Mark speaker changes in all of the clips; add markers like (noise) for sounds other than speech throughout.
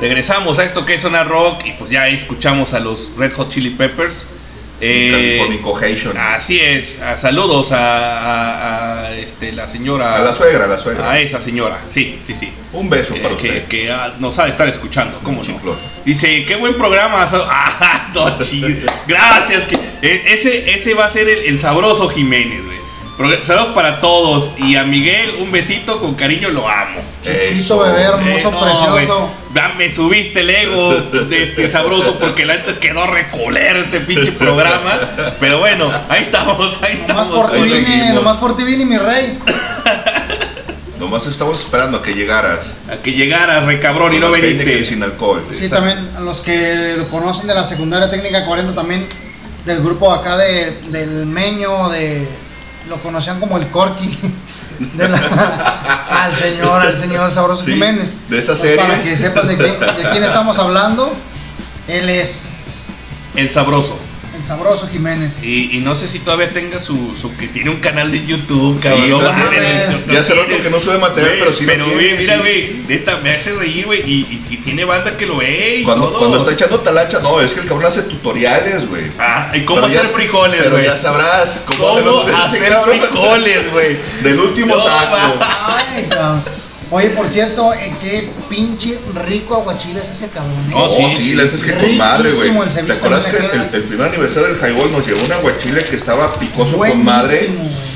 Speaker 1: regresamos a esto que es Zona Rock y pues ya escuchamos a los Red Hot Chili Peppers. Eh,
Speaker 2: Californication.
Speaker 1: así es, a- saludos a, a- a, este, la señora.
Speaker 2: A la suegra, a la suegra.
Speaker 1: a esa señora, sí, sí, sí.
Speaker 2: Un beso
Speaker 1: Que,
Speaker 2: para
Speaker 1: que-
Speaker 2: usted.
Speaker 1: que, ah, nos ha de estar escuchando, ¿cómo no? Dice, qué buen programa. (laughs) Ah, no, Gracias. Que, e- ese, ese va a ser el, el sabroso Jiménez, güey. Saludos para todos. Y a Miguel, un besito con cariño, lo amo.
Speaker 3: Chiquito bebé hermoso,
Speaker 1: Eh, no,
Speaker 3: precioso.
Speaker 1: Ya me subiste el ego de este sabroso porque la neta quedó recolero este pinche programa. Pero bueno, ahí estamos, ahí
Speaker 3: Nomás
Speaker 1: estamos.
Speaker 3: por ti vine, nomás por ti vine, mi rey.
Speaker 2: Nomás estamos esperando a que llegaras.
Speaker 1: A que llegara recabrón y no veniste.
Speaker 2: sin alcohol.
Speaker 3: Sí,
Speaker 2: Exacto.
Speaker 3: también a los que lo conocen de la secundaria técnica 40 también del grupo acá de, del Meño, de lo conocían como el Corky. De la- (laughs) al señor, al señor Sabroso
Speaker 2: Sí,
Speaker 3: Jiménez.
Speaker 2: de esa
Speaker 3: Pues
Speaker 2: serie.
Speaker 3: Para que sepan de de quién estamos hablando. Él es
Speaker 1: El sabroso.
Speaker 3: El Sabroso Jiménez.
Speaker 1: Y, y no sé si todavía tenga su, su que tiene un canal de YouTube, cabrón.
Speaker 2: Sí,
Speaker 1: no mames,
Speaker 2: Ya hace rato que no sube material, pero sí
Speaker 1: Pero güey, mira, güey, neta, me hace reír, güey. Y, y si tiene banda que lo ve y
Speaker 2: Cuando,
Speaker 1: todo.
Speaker 2: cuando está echando talacha, no, es que el cabrón hace tutoriales, güey.
Speaker 1: Ah, y cómo
Speaker 2: Pero
Speaker 1: hacer frijoles,
Speaker 2: Pero
Speaker 1: güey.
Speaker 2: ya sabrás cómo,
Speaker 1: ¿Cómo
Speaker 2: hacerlo.
Speaker 1: hacer (laughs) frijoles, güey?
Speaker 2: Del último
Speaker 1: No,
Speaker 2: saco.
Speaker 3: Ay, cabrón. Oye, por cierto, eh, qué pinche rico aguachile es ese cabrón. ¿eh?
Speaker 1: Oh, sí.
Speaker 2: sí, la neta es que con madre, güey. ¿Te acuerdas que el, primer aniversario del Highball nos llevó un aguachile que estaba picoso con madre?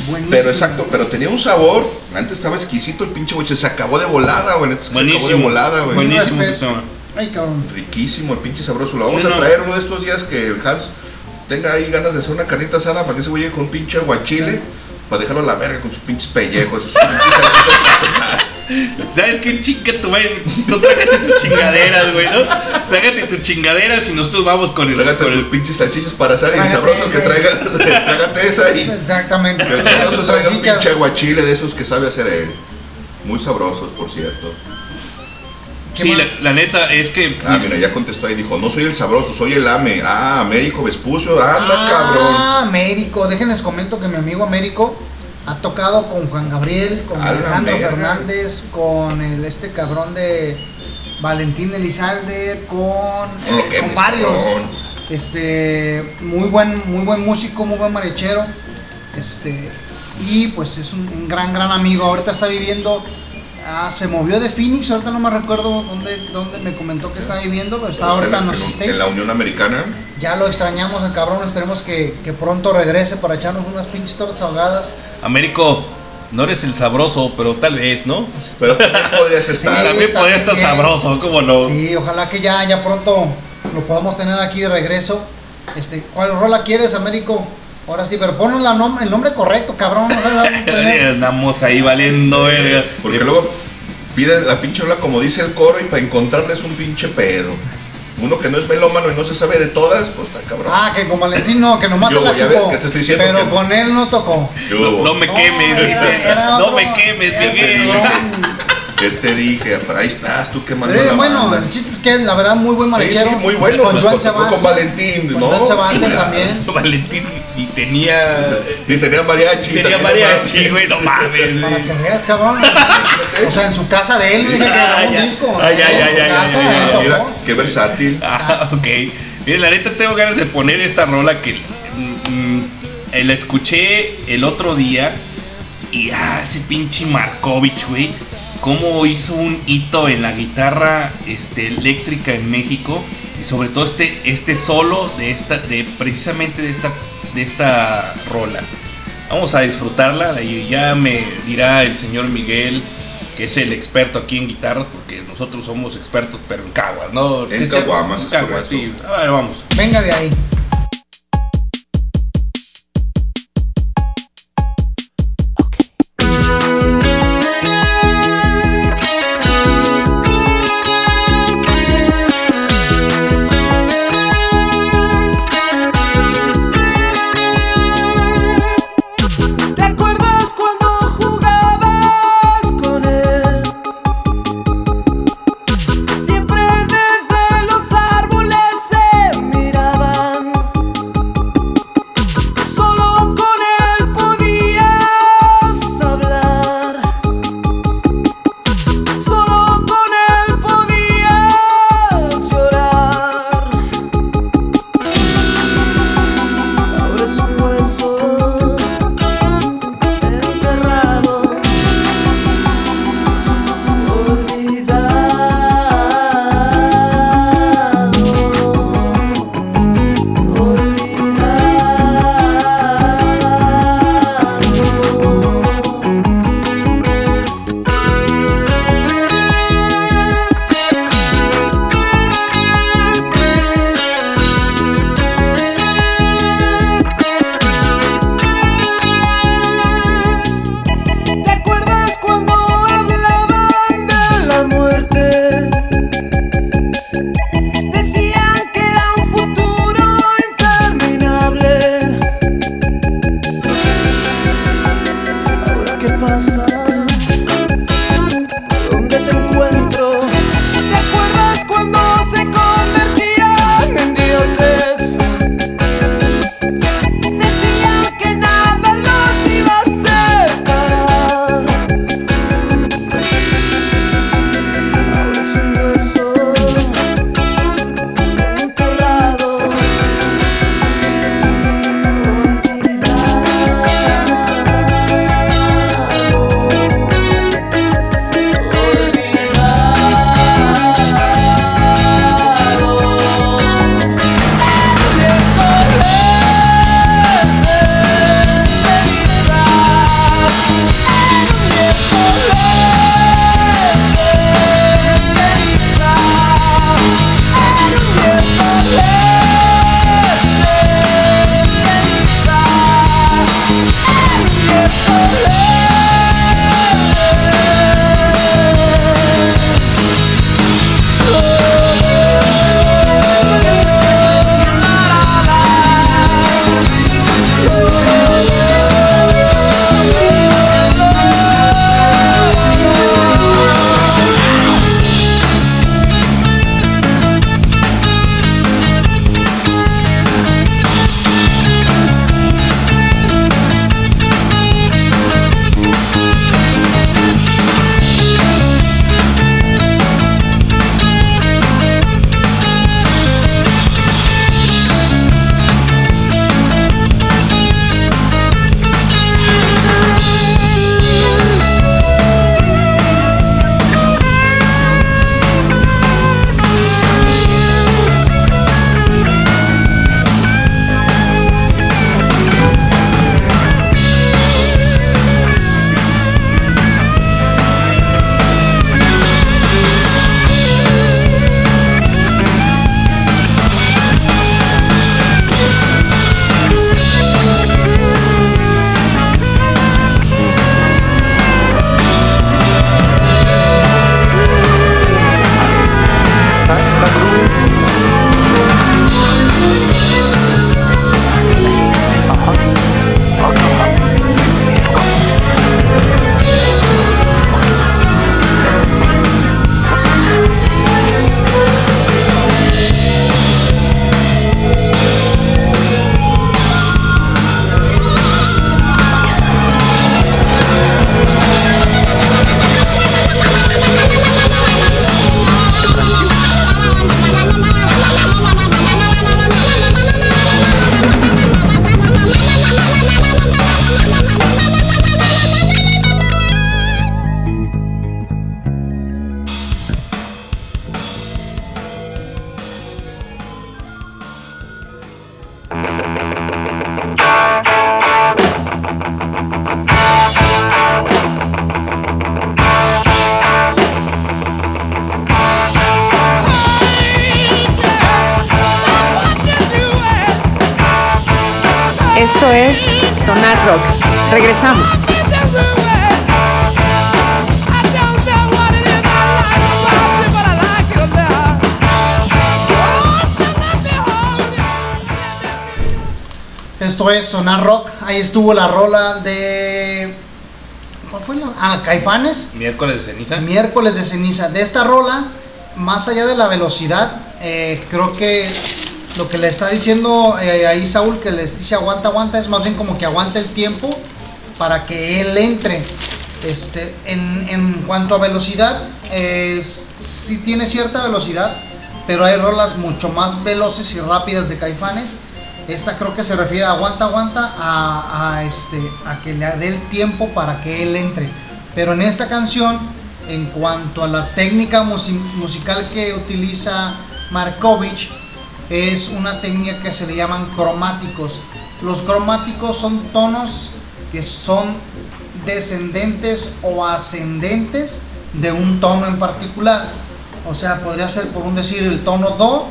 Speaker 3: buenísimo.
Speaker 2: Pero exacto, pero tenía un sabor. Antes estaba exquisito el pinche aguachile. Se acabó de volada, güey. Neta es que se acabó de
Speaker 1: Buenísimo.
Speaker 2: volada, güey.
Speaker 1: Buenísimo estaba.
Speaker 3: Ay, cabrón.
Speaker 2: Riquísimo, el pinche sabroso. Lo vamos a traer uno de estos días que el Hans tenga ahí ganas de hacer una carnita asada para que ese güey llegue con un pinche aguachile. Para dejarlo a la verga con sus pinches pellejos. Sus pinches (laughs)
Speaker 1: ¿Sabes qué chinga tu güey? Tú trágate tus chingaderas, güey, ¿no? Trágate tus chingaderas y nosotros vamos con el.
Speaker 2: Trágate
Speaker 1: con
Speaker 2: tus
Speaker 1: el
Speaker 2: pinches salchichas para asar y el
Speaker 3: Trágate,
Speaker 2: sabroso que traiga. (laughs) Trágate esa y
Speaker 3: Exactamente.
Speaker 2: que el sabroso traiga un pinche aguachile de esos que sabe hacer él. Muy sabrosos, por cierto.
Speaker 3: ¿Qué
Speaker 1: Sí, la, la neta es que.
Speaker 2: Ah, mira, ya contestó ahí. Dijo, no soy el sabroso, soy el ame. Ah, Américo Vespucio. Anda,
Speaker 3: Ah, Américo. Déjenles comento que mi amigo Américo ha tocado con Juan Gabriel, con Alejandro. Fernández, con el este cabrón de Valentín Elizalde, con, varios. Este, muy buen, muy buen músico, muy buen marichero. Este, y pues es un, un gran, gran amigo. Ahorita está viviendo. Ah, se movió de Phoenix, ahorita no me recuerdo dónde, dónde me comentó que está viviendo, pero está ahorita en los
Speaker 2: en,
Speaker 3: States.
Speaker 2: la Unión Americana.
Speaker 3: Ya lo extrañamos al cabrón, esperemos que, que pronto regrese para echarnos unas pinches tortas ahogadas.
Speaker 1: Américo, no eres el sabroso, pero tal vez, ¿no?
Speaker 2: Pero también podrías estar.
Speaker 3: Sí.
Speaker 1: También podría estar sabroso, ¿cómo no?
Speaker 3: Sí, ojalá que ya, ya pronto lo podamos tener aquí de regreso. Este, ¿Cuál rola quieres, Américo? Ahora sí, pero pon la nom- el nombre correcto, cabrón. (laughs)
Speaker 1: Andamos ahí valiendo, verga.
Speaker 2: Porque
Speaker 1: Eh,
Speaker 2: luego pide la pinche rola como dice el coro y para encontrarles un pinche pedo. Uno que no es melómano y no se sabe de todas, pues está cabrón.
Speaker 3: Ah, que con Valentín no, que nomás
Speaker 2: Yo,
Speaker 3: se la
Speaker 2: ya
Speaker 3: chupó.
Speaker 2: ves que te estoy diciendo
Speaker 3: pero
Speaker 2: que-
Speaker 3: con él no tocó.
Speaker 2: ¿Qué
Speaker 1: No, me quemes,
Speaker 3: No,
Speaker 1: dice. No me quemes, Miguel.
Speaker 2: ¿Qué te dije? Pero ahí estás, tú quemando
Speaker 3: Pero
Speaker 2: la
Speaker 3: bueno,
Speaker 2: banda.
Speaker 3: el chiste es que la verdad muy buen marichero.
Speaker 2: sí, muy bueno.
Speaker 3: Con
Speaker 2: pues,
Speaker 3: Joan
Speaker 2: tocó
Speaker 3: Chabás.
Speaker 2: con Valentín,
Speaker 3: Con
Speaker 2: ¿no?
Speaker 3: Joan Chabás
Speaker 2: Chulada.
Speaker 3: también. (laughs)
Speaker 1: Valentín y tenía.
Speaker 2: Y tenía mariachi.
Speaker 1: Tenía mariachi, güey, no mames,
Speaker 3: Para
Speaker 1: güey.
Speaker 3: que veas, cabrón. (laughs) O sea, en su casa de él, dije que grabó un disco.
Speaker 1: Ah,
Speaker 3: casa,
Speaker 1: ya, ya,
Speaker 3: él
Speaker 1: ya.
Speaker 2: Mira, qué versátil.
Speaker 1: Ah, ok. Miren, la neta tengo ganas de poner esta rola que mm, mm, eh, la escuché el otro día y ah, ese pinche Markovich, güey, cómo hizo un hito en la guitarra este, eléctrica en México y sobre todo este, este solo de esta, de precisamente de esta, de esta rola. Vamos a disfrutarla y ya me dirá el señor Miguel que es el experto aquí en guitarras, porque nosotros somos expertos, pero en caguas, ¿no?
Speaker 2: En caguamas,
Speaker 1: En caguas, sí. A ver, vamos.
Speaker 3: Venga de ahí. Estuvo la rola de. ¿Cuál fue la? Ah, Caifanes.
Speaker 1: Miércoles de ceniza.
Speaker 3: Miércoles de ceniza. De esta rola, más allá de la velocidad, eh, creo que lo que le está diciendo eh, ahí Saúl, que les dice aguanta, aguanta, es más bien como que aguanta el tiempo para que él entre. Este, en, en cuanto a velocidad, es, sí tiene cierta velocidad, pero hay rolas mucho más veloces y rápidas de Caifanes. Esta creo que se refiere a aguanta, aguanta, a, este, a que le dé el tiempo para que él entre. Pero en esta canción, en cuanto a la técnica musi- musical que utiliza Markovich, es una técnica que se le llaman cromáticos. Los cromáticos son tonos que son descendentes o ascendentes de un tono en particular. O sea, podría ser por un decir el tono do,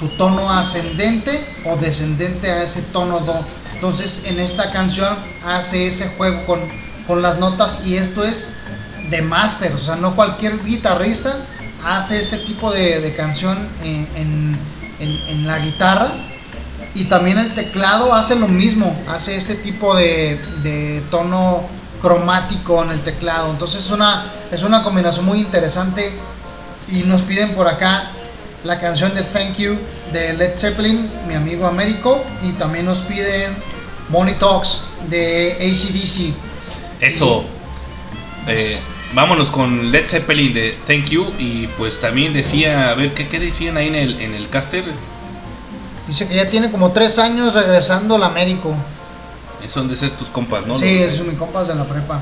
Speaker 3: su tono ascendente o descendente a ese tono do. Entonces en esta canción hace ese juego con, con las notas y esto es de máster, o sea, no cualquier guitarrista hace este tipo de, de canción en, en- en- en la guitarra y también el teclado hace lo mismo, hace este tipo de, de tono cromático en el teclado. Entonces es una, es una combinación muy interesante y nos piden por acá la canción de Thank You de Led Zeppelin, mi amigo Américo, y también nos piden Money Talks de ACDC.
Speaker 1: Eso. Eh, vámonos con Led Zeppelin de Thank You. Y pues también decía, a ver, ¿qué, qué decían ahí en el, en el caster?
Speaker 3: Dice que ya tiene como tres años regresando al Américo.
Speaker 1: Son de ser tus compas, ¿no?
Speaker 3: sí, es mi compas de la prepa.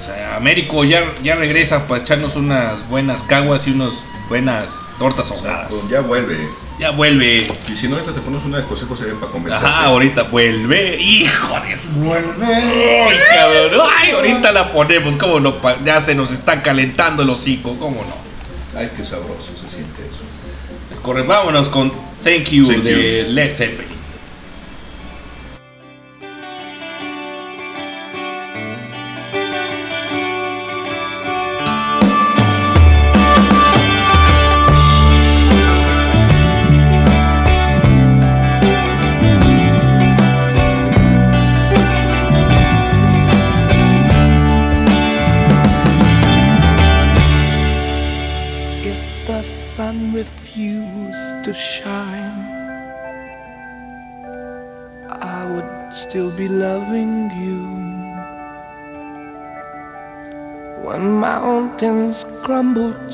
Speaker 1: O sea, Américo ya, ya regresa para echarnos unas buenas caguas y unas buenas tortas ahogadas.
Speaker 2: Pues ya vuelve.
Speaker 1: Ya vuelve.
Speaker 2: Y si no, ahorita te pones una de José José para conversar.
Speaker 1: Ajá, ahorita vuelve. Hijo de su-
Speaker 3: Vuelve.
Speaker 1: Ay, cabrón. Ay, ahorita la ponemos. ¿Cómo no? Ya se nos está calentando el hocico. ¿Cómo no?
Speaker 2: Ay, qué sabroso se siente eso.
Speaker 1: Es correcto. Vámonos con Thank You
Speaker 2: Thank
Speaker 1: de Led Zeppelin.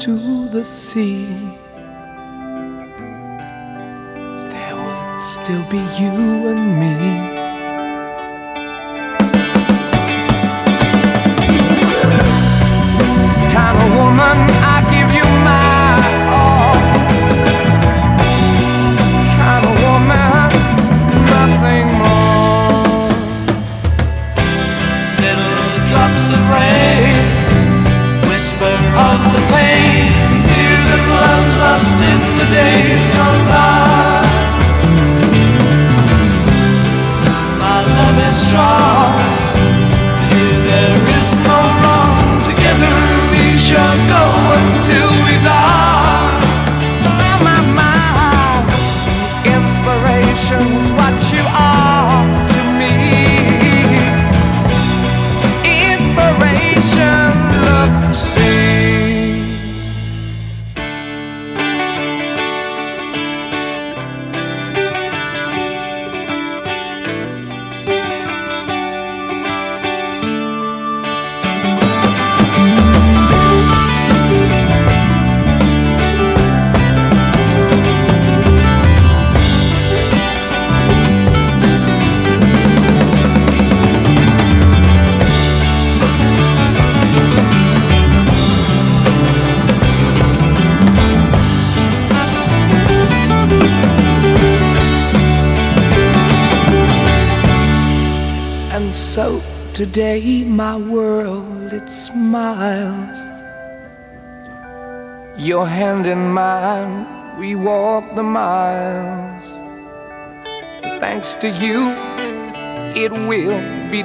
Speaker 4: To the sea, there will still be you and me.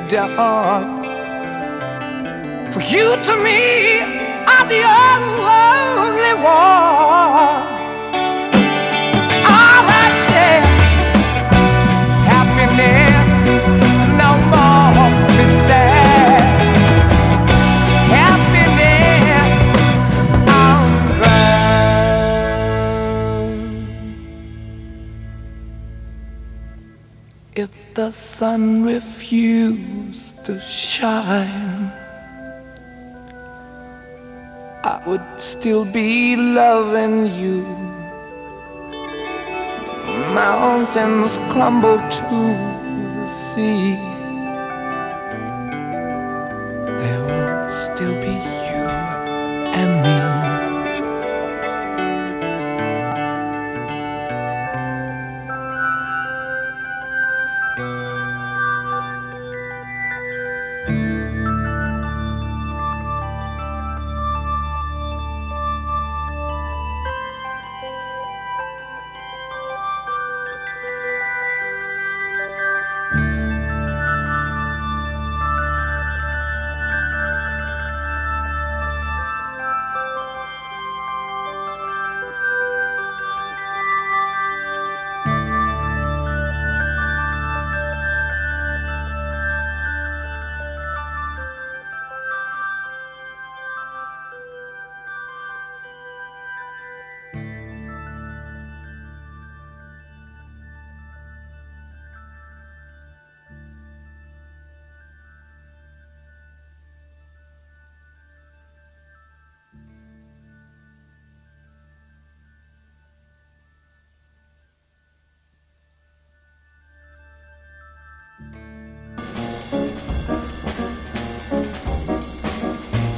Speaker 4: down. Would still be loving you. Mountains crumble to the sea. There will still be you and me.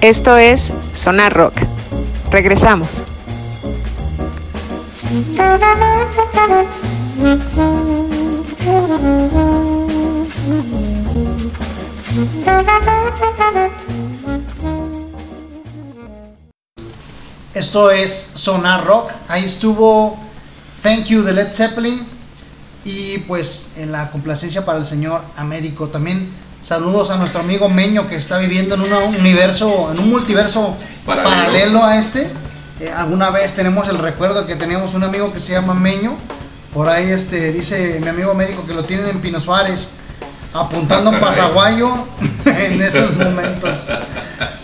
Speaker 5: Esto es Sonar Rock. Regresamos.
Speaker 3: Esto es Sonar Rock. Ahí estuvo Thank You de Led Zeppelin. Y pues en la complacencia para el señor Américo. También saludos a nuestro amigo Meño que está viviendo en un universo, en un multiverso
Speaker 2: Paralelo.
Speaker 3: paralelo, a este. Eh, alguna vez tenemos el recuerdo que teníamos un amigo que se llama Meño. Por ahí este, dice mi amigo Américo que lo tienen en Pino Suárez. Apuntando
Speaker 2: Ah,
Speaker 3: en
Speaker 2: caray.
Speaker 3: Pasaguayo (laughs) en esos momentos.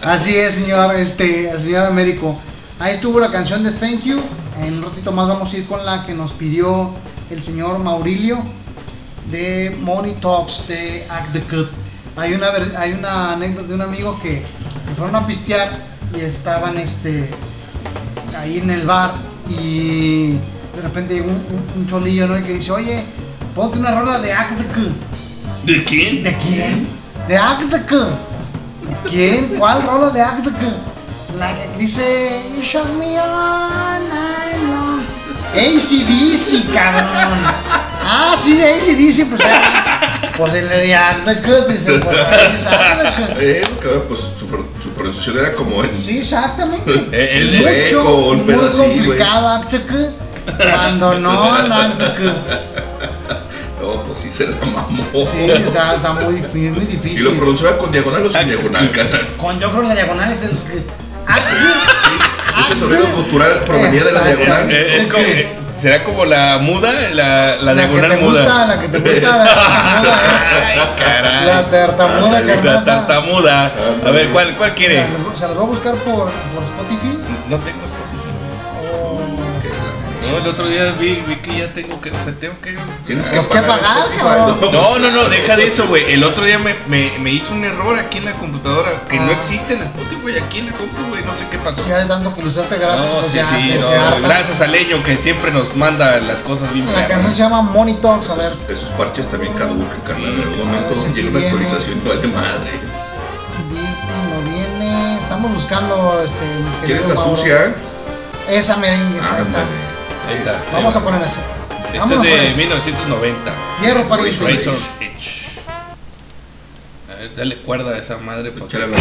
Speaker 3: Así es, señor, este, señor Américo. Ahí estuvo la canción de Thank You. En un ratito más vamos a ir con la que nos pidió el señor Maurilio de Money Talks de Act the Cut. Hay una, hay una anécdota de un amigo que, fueron a pistear y estaban este, ahí en el bar y de repente llegó un, un- un cholillo ¿no? Y que dice, oye, ponte una rola de Act the Cut.
Speaker 1: ¿De quién?
Speaker 3: ¿De quién? De Actaca. ¿Quién? ¿Cuál rola de Actaca? La que dice You show me. ACDC, cabrón. Ah, sí, ACDC, pues eh, Pues el de Actaca, dice, pues ahí (laughs) es Actaca.
Speaker 2: Eh, cabrón, pues su, su pronunciación era como en.
Speaker 3: Sí, exactamente. (laughs)
Speaker 1: El
Speaker 2: de- sueco, un
Speaker 3: muy
Speaker 2: pedo así, güey.
Speaker 3: complicado Actaca. Cuando no, Actaca.
Speaker 2: No, pues sí se la mamó.
Speaker 3: Sí, está, está muy, muy
Speaker 2: Y
Speaker 3: difícil.
Speaker 2: lo pronunciaba con diagonal o sin
Speaker 1: Ah,
Speaker 2: diagonal, carnal.
Speaker 3: Con yo creo que la diagonal es el. Ah,
Speaker 2: Ese sonido cultural provenía de la diagonal.
Speaker 1: Es como- será como la muda, la, la,
Speaker 3: La, que
Speaker 1: diagonal
Speaker 3: te
Speaker 1: muda.
Speaker 3: gusta, la que te gusta, la tartamuda, (laughs)
Speaker 1: Ay,
Speaker 3: eh.
Speaker 1: caray.
Speaker 3: La tartamuda,
Speaker 1: La tartamuda. A ver, ¿cuál, cuál quiere?
Speaker 3: Se las voy a buscar por, por Spotify.
Speaker 1: No tengo.
Speaker 2: Que
Speaker 1: No, el otro día vi, vi que ya tengo que, o sea, tengo que...
Speaker 2: Tienes que pagar
Speaker 3: cabrón.
Speaker 1: No, no, no, deja de eso, güey. El otro día me, me, me hizo un error aquí en la computadora que no
Speaker 3: Ah.
Speaker 1: existe en Spotify, aquí en la compu, güey. No sé qué pasó.
Speaker 3: Ya de tanto que lo usaste gratis,
Speaker 1: No,
Speaker 3: pues
Speaker 1: sí,
Speaker 3: ya
Speaker 1: sí,
Speaker 3: se,
Speaker 1: no,
Speaker 3: se harta.
Speaker 1: gracias a Leño que siempre nos manda las cosas bien
Speaker 3: La canción
Speaker 1: perras.
Speaker 3: se llama Money Talks, a ver.
Speaker 2: Esos parches también caducan, carnal. En algún momento
Speaker 3: Sí,
Speaker 2: llega una
Speaker 3: viene.
Speaker 2: actualización y vale madre.
Speaker 3: No viene. Estamos buscando este. mi
Speaker 2: ¿Quieres
Speaker 3: querido
Speaker 2: la
Speaker 3: Mauro.
Speaker 2: sucia?
Speaker 3: Esa merengue, esa,
Speaker 2: Ah,
Speaker 3: esta.
Speaker 2: ándale.
Speaker 1: Ahí está.
Speaker 3: Vamos a poner esa.
Speaker 1: Esto
Speaker 3: Vámonos,
Speaker 1: es de
Speaker 3: pues.
Speaker 1: 1990.
Speaker 3: Hierro pariente.
Speaker 1: Razor's Edge. A ver, dale cuerda a esa madre. porque- Ahí está.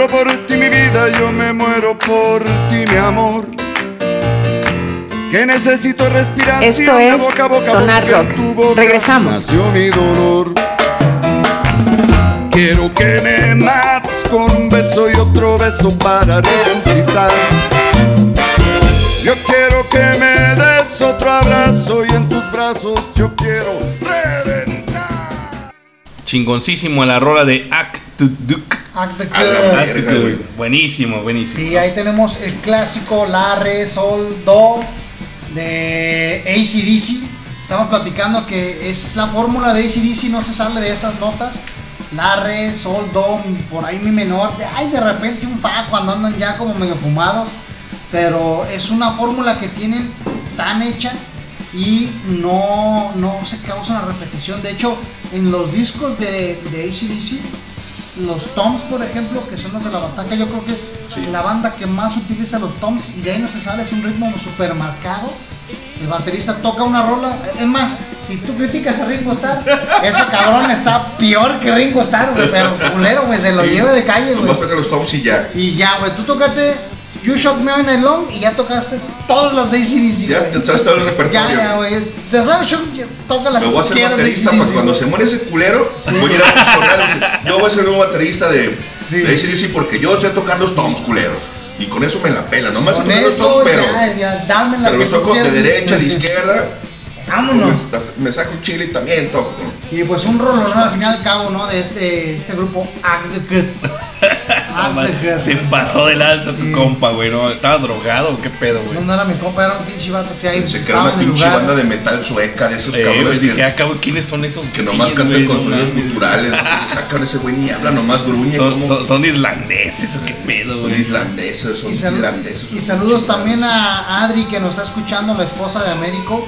Speaker 6: Muero por ti, mi vida, yo me muero por ti, mi amor. Que necesito respiración
Speaker 5: Esto
Speaker 6: de
Speaker 5: es
Speaker 6: boca a boca
Speaker 5: Sonar Rock.
Speaker 6: tu boca
Speaker 5: Regresamos.
Speaker 6: nació mi dolor. Quiero que me mates con un beso y otro beso para resucitar. Yo quiero que me des otro abrazo y en tus brazos yo quiero reventar.
Speaker 1: Chingoncísimo la rola de Act to Duke.
Speaker 3: Act the
Speaker 2: la
Speaker 3: Good.
Speaker 1: Act. Buenísimo, buenísimo.
Speaker 3: Sí, ahí tenemos el clásico La, Re, Sol, Do de ACDC. Estamos platicando que es la fórmula de ACDC, no se sale de estas notas. La, Re, Sol, Do, por ahí mi menor. de- Ay, de repente un Fa cuando andan ya como medio fumados. Pero es una fórmula que tienen tan hecha y no, no se causa una repetición. De hecho, en los discos de, de ACDC, los toms, por ejemplo, que son los de la bataca, yo creo que es
Speaker 2: Sí.
Speaker 3: la banda que más utiliza los toms y de ahí no se sale, es un ritmo super marcado. El baterista toca una rola, es más, si tú criticas a Ringo Starr, (laughs) ese cabrón está peor que Ringo Starr, güey, pero culero, güey, se lo
Speaker 2: Sí.
Speaker 3: lleva de calle, güey.
Speaker 2: Nomás toca los toms y ya.
Speaker 3: Y ya, güey, tú tocaste You Shock Me All Night Long y ya tocaste todos los de ACDC,
Speaker 2: Ya te sabes todo el repertorio.
Speaker 3: Ya, ya, güey. Se sabe, Shock, ya toca la
Speaker 2: Me voy a hacer baterista para cuando se muere ese culero, voy a ir a personal. Yo voy a ser el nuevo baterista de,
Speaker 3: Sí.
Speaker 2: de ACDC porque yo sé tocar los toms culeros. Y con eso me la pela. Nomás
Speaker 3: Con
Speaker 2: tocar los toms, pero,
Speaker 3: ya, ya, dame la
Speaker 2: pero los toco de derecha, de izquierda.
Speaker 3: Vámonos.
Speaker 2: Me saco un chile y también toco.
Speaker 3: Y pues un rolón al final y al cabo, ¿no? De este, este grupo Good.
Speaker 1: Se pasó de lanza tu
Speaker 3: Sí.
Speaker 1: compa, güey. ¿no? ¿Estaba drogado qué pedo, güey?
Speaker 3: No, no era mi compa, era un pinche vato que ahí
Speaker 2: era
Speaker 3: estaba
Speaker 2: una pinche
Speaker 3: lugar.
Speaker 2: banda de metal sueca de esos
Speaker 1: Eh,
Speaker 2: cabrones
Speaker 1: dije,
Speaker 2: que,
Speaker 1: ah, cabrón, ¿quiénes son esos?
Speaker 2: que nomás cantan
Speaker 1: güey?
Speaker 2: con
Speaker 1: No
Speaker 2: sonidos culturales. Entonces (laughs) sacan ese güey ni habla, nomás gruñe.
Speaker 1: Son, son, son irlandeses o qué pedo,
Speaker 2: son
Speaker 1: güey.
Speaker 2: son
Speaker 3: Y, sal-
Speaker 2: irlandeses.
Speaker 3: y saludos también a Adri que nos está escuchando, la esposa de Américo.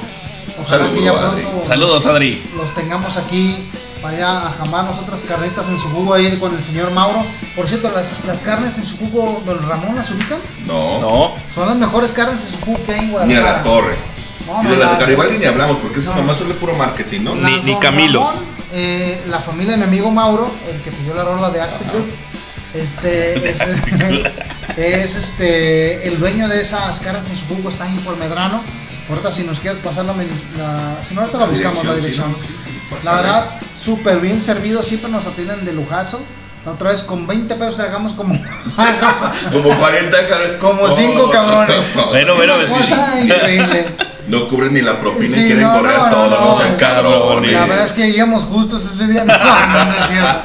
Speaker 3: Ojalá que ya
Speaker 2: Adri.
Speaker 3: pronto
Speaker 1: Saludos, Adri.
Speaker 3: los tengamos aquí para a jamarnos otras carnitas en su jugo ahí con el señor Mauro. Por cierto, las, las carnes en su jugo, don Ramón, ¿las ubican?
Speaker 2: No,
Speaker 1: No,
Speaker 3: Son las mejores carnes en su jugo que hay en
Speaker 2: ni a la torre.
Speaker 3: No,
Speaker 2: y de las
Speaker 3: la-
Speaker 2: de Garibaldi ni hablamos porque esa
Speaker 3: no.
Speaker 2: mamá solo es puro marketing, ¿no?
Speaker 1: Ni-
Speaker 3: Las
Speaker 1: ni Camilos.
Speaker 3: Ramón, eh, la familia de mi amigo Mauro, el que pidió la rola de Acte Club, este (laughs) es, (laughs) es, este el dueño de esas carnes en su jugo, está en por Medrano. Ahorita si nos quieres pasar la, la si no ahorita la buscamos la dirección. La verdad, súper bien servido, siempre nos atienden de lujazo. La otra vez con 20 pesos tragamos como (laughs)
Speaker 2: Como 40 cabrones.
Speaker 3: Como cinco (laughs) cabrones.
Speaker 1: Bueno, bueno, es
Speaker 3: cosa
Speaker 1: sí.
Speaker 3: increíble.
Speaker 2: No cubren ni la propina
Speaker 3: Sí,
Speaker 2: y quieren
Speaker 3: no,
Speaker 2: correr
Speaker 3: no,
Speaker 2: todo, no,
Speaker 3: no,
Speaker 2: sean cabrones.
Speaker 3: La verdad es que íbamos justos ese día. (laughs) No, no, no es cierto.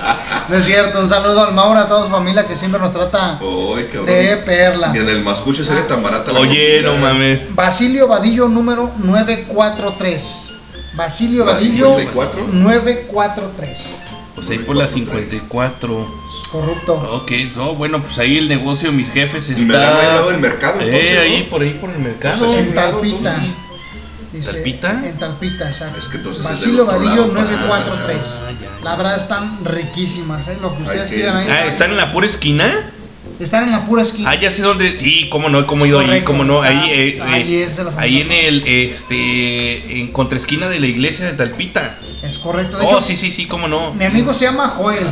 Speaker 3: No es cierto. Un saludo al Mauro, a toda su familia que siempre nos trata de perlas.
Speaker 2: Y en el mascuche sale tan barata la
Speaker 1: oye,
Speaker 2: cocina.
Speaker 1: no mames.
Speaker 3: Basilio Vadillo número 943. Basilio Vadillo
Speaker 2: ¿Basilio de cuatro?
Speaker 3: 943.
Speaker 1: Pues ahí por la 54.
Speaker 3: Corrupto.
Speaker 1: Ok, no, bueno, pues ahí el negocio de mis jefes
Speaker 2: Y me la han bailado
Speaker 1: está.
Speaker 2: del mercado.
Speaker 1: Eh,
Speaker 2: entonces,
Speaker 1: ahí
Speaker 2: ¿no?
Speaker 1: por ahí por el mercado.
Speaker 2: Pues,
Speaker 3: En Talpita. Dice,
Speaker 1: ¿Talpita?
Speaker 3: En Talpita, exacto.
Speaker 2: Es que entonces es
Speaker 3: Basilio Vadillo
Speaker 2: lado,
Speaker 3: 943.
Speaker 1: ah, ya,
Speaker 3: La verdad están riquísimas, ¿eh? Lo que ustedes pidan ahí.
Speaker 1: Ah, ¿están en la pura esquina?
Speaker 3: Están en la pura esquina.
Speaker 1: Ah, ya sé dónde. Sí, cómo no, cómo he ido ahí, cómo no. Ahí, eh,
Speaker 3: ahí
Speaker 1: eh,
Speaker 3: es de la
Speaker 1: ahí en el, este, en contraesquina de la iglesia de Talpita.
Speaker 3: Es correcto. De
Speaker 1: Oh,
Speaker 3: hecho,
Speaker 1: sí, sí, sí, cómo no.
Speaker 3: mi amigo se llama Joel.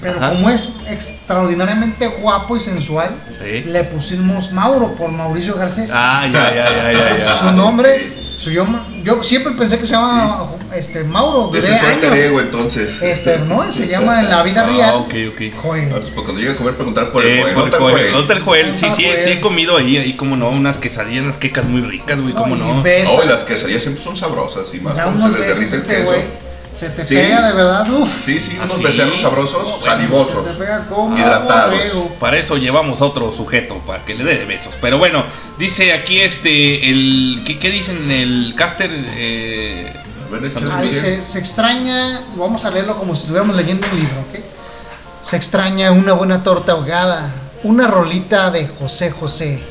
Speaker 3: Pero
Speaker 1: Ajá.
Speaker 3: como es extraordinariamente guapo y sensual,
Speaker 1: Sí.
Speaker 3: le pusimos Mauro por Mauricio Garcés.
Speaker 1: Ah, ya, ya, ya, ya.
Speaker 3: Su nombre, su yo, yo siempre pensé que se llama este, Mauro.
Speaker 2: Ese
Speaker 3: Duré
Speaker 2: es su alter
Speaker 3: años.
Speaker 2: ego, entonces.
Speaker 3: Eh, pero no, (laughs) se llama en la vida
Speaker 1: Ah,
Speaker 3: real
Speaker 1: ok, ok.
Speaker 3: Joel.
Speaker 2: Ah, pues, cuando llegue a comer, preguntar por el
Speaker 1: Eh,
Speaker 2: Joel.
Speaker 1: por
Speaker 2: ¿no tal
Speaker 1: Joel.
Speaker 2: Joel?
Speaker 1: ¿Dónde está el Joel? Sí,
Speaker 3: ¿Dónde
Speaker 1: sí, sí he comido ahí, ahí como no, unas quesadillas, unas quecas muy ricas, güey, cómo
Speaker 3: y
Speaker 1: no.
Speaker 3: besa,
Speaker 2: Oh, y las quesadillas siempre son sabrosas y más cuando
Speaker 3: unos
Speaker 2: se les derrite el
Speaker 3: este
Speaker 2: queso.
Speaker 3: güey. Se te
Speaker 2: Sí.
Speaker 3: pega de verdad, uff.
Speaker 2: Sí, sí,
Speaker 1: ¿Ah,
Speaker 2: unos
Speaker 1: sí?
Speaker 2: becerros sabrosos, salivosos.
Speaker 3: Se te pega como
Speaker 2: Hidratados.
Speaker 1: Para eso llevamos a otro sujeto, para que le dé besos. Pero bueno, dice aquí este, el, ¿qué, qué dicen el caster? Eh,
Speaker 3: Ah, se extraña, vamos a leerlo como si estuviéramos leyendo un libro, ¿ok? Se extraña una buena torta ahogada, una rolita de José José.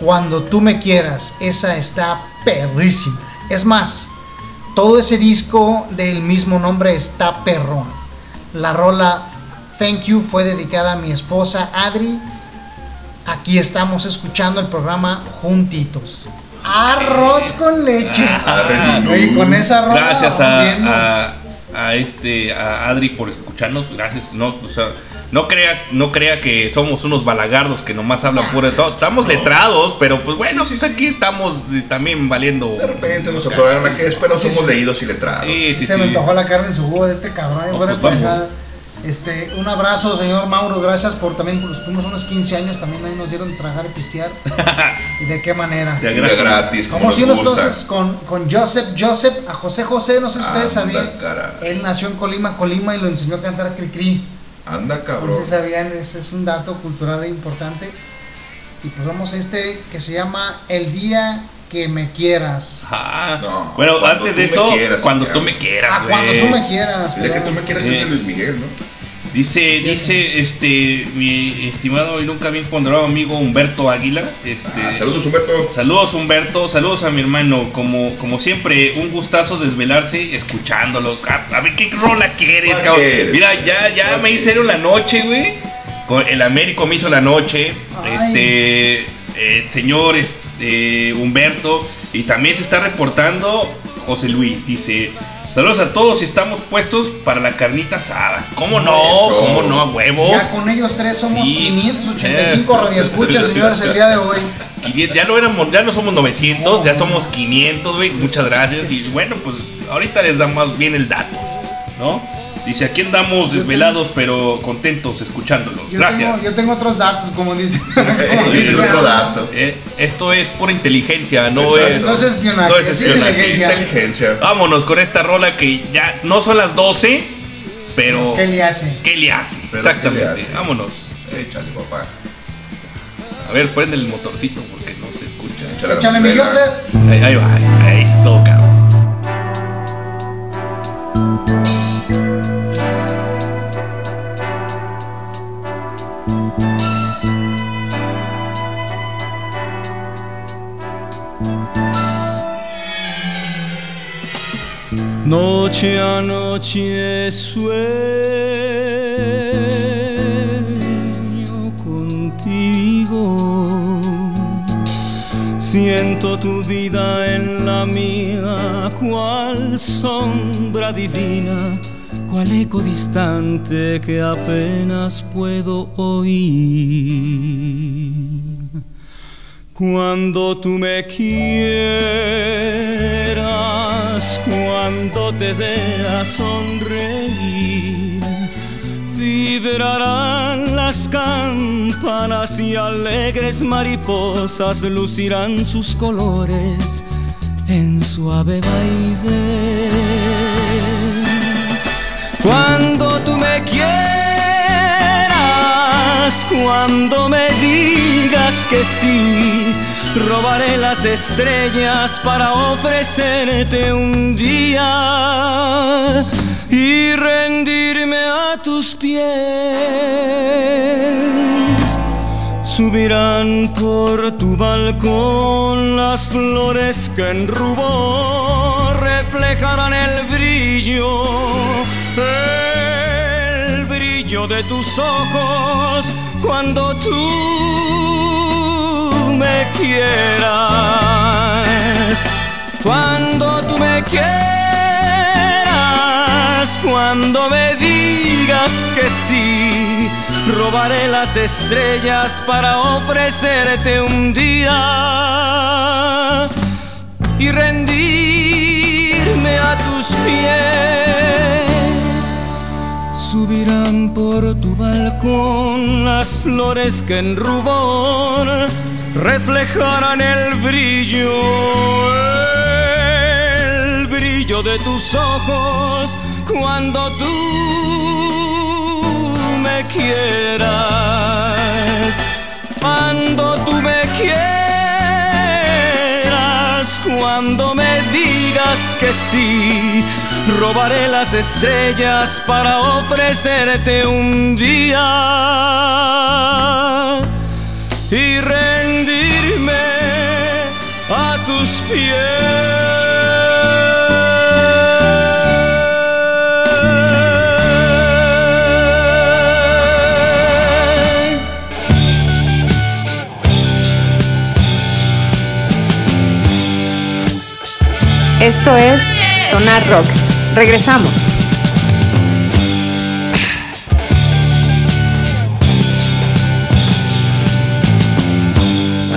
Speaker 3: Cuando tú me quieras, esa está perrísima. Es más, todo ese disco del mismo nombre está perrón. La rola Thank You fue dedicada a mi esposa Adri. Aquí estamos escuchando el programa juntitos. Arroz con leche.
Speaker 2: Arre, no.
Speaker 3: Oye, con esa rola.
Speaker 1: gracias a, a, a este, a Adri por escucharnos, gracias. No, o sea, No crea, no crea que somos unos balagardos que nomás hablan puro de todo. Estamos letrados, pero pues bueno, pues aquí estamos eh, también valiendo.
Speaker 2: De repente nos aprobaron aquí, pero somos leídos y letrados.
Speaker 1: Sí, sí,
Speaker 3: se
Speaker 1: sí.
Speaker 3: me antojó la carne en su jugo de este cabrón.
Speaker 1: No, pues vamos.
Speaker 3: Este, un abrazo, señor Mauro. Gracias por también, pues fuimos unos 15 años. También ahí nos dieron de tragar y pistear. (laughs) ¿Y de qué manera?
Speaker 1: De
Speaker 2: Y de gratis, como nos
Speaker 3: si entonces con, con Joseph, Joseph, a José José, no sé si ustedes sabían.
Speaker 2: caray.
Speaker 3: Él nació en Colima, Colima y lo enseñó a cantar a Cricri.
Speaker 2: Anda,
Speaker 3: Por
Speaker 2: cabrón.
Speaker 3: si sabían, ese es un dato cultural importante. Y pues vamos a este que se llama El día que me quieras.
Speaker 1: Ah,
Speaker 2: No,
Speaker 1: bueno,
Speaker 2: cuando
Speaker 1: antes
Speaker 2: tú
Speaker 1: de eso,
Speaker 2: quieras,
Speaker 1: cuando
Speaker 2: ya.
Speaker 1: tú me quieras,
Speaker 3: Ah, cuando tú me quieras.
Speaker 2: Dile que
Speaker 3: perdón.
Speaker 2: tú me quieres
Speaker 1: Sí.
Speaker 2: es de Luis Miguel, ¿no?
Speaker 1: Dice, dice, este, mi estimado y nunca bien ponderado amigo Humberto Águila. Este,
Speaker 2: Ah, saludos, Humberto.
Speaker 1: Saludos Humberto, saludos a mi hermano, como, como siempre, un gustazo desvelarse escuchándolos. Ah, A, ver qué rola quieres,
Speaker 2: ¿Cuál
Speaker 1: cabrón.
Speaker 2: quieres?
Speaker 1: Mira, ya, ya
Speaker 2: ¿Cuál
Speaker 1: me hicieron la noche, güey. El Américo me hizo la noche.
Speaker 3: Ay.
Speaker 1: Este, el señor este, Humberto. Y también se está reportando José Luis. Dice, saludos a todos y estamos puestos para la carnita asada. ¿Cómo no?
Speaker 2: Eso.
Speaker 1: ¿Cómo no? A huevo.
Speaker 3: Ya con ellos tres somos
Speaker 1: Sí.
Speaker 3: 585 radioescuchas, señores, el día de hoy.
Speaker 1: 500, ya no éramos, ya no somos 900, ya somos 500, güey. Muchas gracias. Y bueno, pues ahorita les damos bien el dato, ¿no? Dice, aquí andamos desvelados, pero contentos escuchándolos.
Speaker 3: Yo
Speaker 1: Gracias.
Speaker 3: tengo, yo tengo otros datos, como dice. (laughs) como
Speaker 2: Es
Speaker 3: dice
Speaker 2: otro dato.
Speaker 1: Eh, esto es por inteligencia, no
Speaker 2: Exacto.
Speaker 1: es.
Speaker 3: No es espionaje,
Speaker 1: No es
Speaker 3: es
Speaker 1: espionaje.
Speaker 3: inteligencia.
Speaker 2: Inteligencia.
Speaker 1: Vámonos con esta rola que ya no son las 12, pero.
Speaker 3: ¿Qué le hace?
Speaker 1: ¿Qué le hace?
Speaker 2: Pero
Speaker 1: Exactamente.
Speaker 2: ¿qué le hace?
Speaker 1: Vámonos.
Speaker 2: Échale, papá.
Speaker 1: A ver, prende el motorcito porque no se escucha.
Speaker 2: Échale,
Speaker 3: Échale, mi.
Speaker 1: Ahí, ahí va, eso, cabrón.
Speaker 7: Noche a noche sueño contigo. Siento tu vida en la mía, cual sombra divina, cual eco distante que apenas puedo oír. Cuando tú me quieras, cuando te veas sonreír, vibrarán las campanas y alegres mariposas lucirán sus colores en suave baile. Cuando tú me quieras, cuando me digas que sí, robaré las estrellas para ofrecerte un día y rendirme a tus pies. Subirán por tu balcón las flores que en rubor reflejarán el brillo, brillo de tus ojos cuando tú me quieras. Cuando tú me quieras, cuando me digas que sí, robaré las estrellas para ofrecerte un día y rendirme a tus pies. Subirán por tu balcón las flores que en rubor reflejarán el brillo, el brillo de tus ojos cuando tú me quieras, cuando tú me quieras, cuando me digas que sí, robaré las estrellas para ofrecerte un día y rendirme a tus pies.
Speaker 5: Esto es Sonar Rock. Regresamos.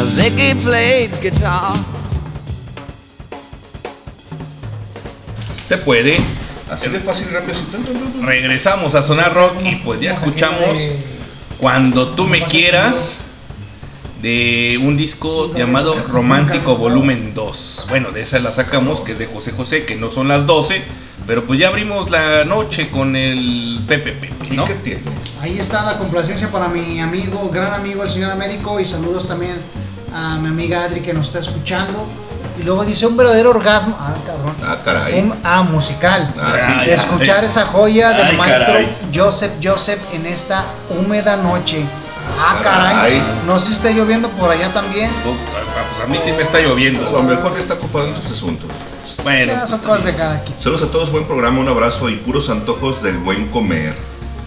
Speaker 8: Ziggy played guitar.
Speaker 1: Se puede.
Speaker 2: Hacer de fácil rápido.
Speaker 1: Regresamos a Sonar Rock y pues ya escuchamos Cuando tú me quieras de un disco llamado Romántico Volumen 2. Bueno, de esa la sacamos, que es de José José, que no son las 12, pero pues ya abrimos la noche con el Pepe Pepe,
Speaker 2: ¿Y
Speaker 1: ¿no?
Speaker 2: qué tiene?
Speaker 3: Ahí está la complacencia para mi amigo, gran amigo, el señor Américo. Y saludos también a mi amiga Adri que nos está escuchando. Y luego dice un verdadero orgasmo. Ah, cabrón.
Speaker 2: Ah, caray.
Speaker 3: Un- ah, musical.
Speaker 2: Ah,
Speaker 1: sí.
Speaker 3: de escuchar esa joya del
Speaker 1: Ay,
Speaker 3: maestro
Speaker 1: caray.
Speaker 3: Joseph Joseph en esta húmeda noche. Ah,
Speaker 2: Caray.
Speaker 3: caray. No sé si está lloviendo por allá también.
Speaker 1: Oh, ah, Pues a mí sí me está
Speaker 2: A lo
Speaker 1: lloviendo.
Speaker 2: mejor está ocupado en tus asuntos.
Speaker 1: Bueno, pues,
Speaker 3: cosas de cada quien.
Speaker 2: Saludos a todos, buen programa, un abrazo y puros antojos del buen comer.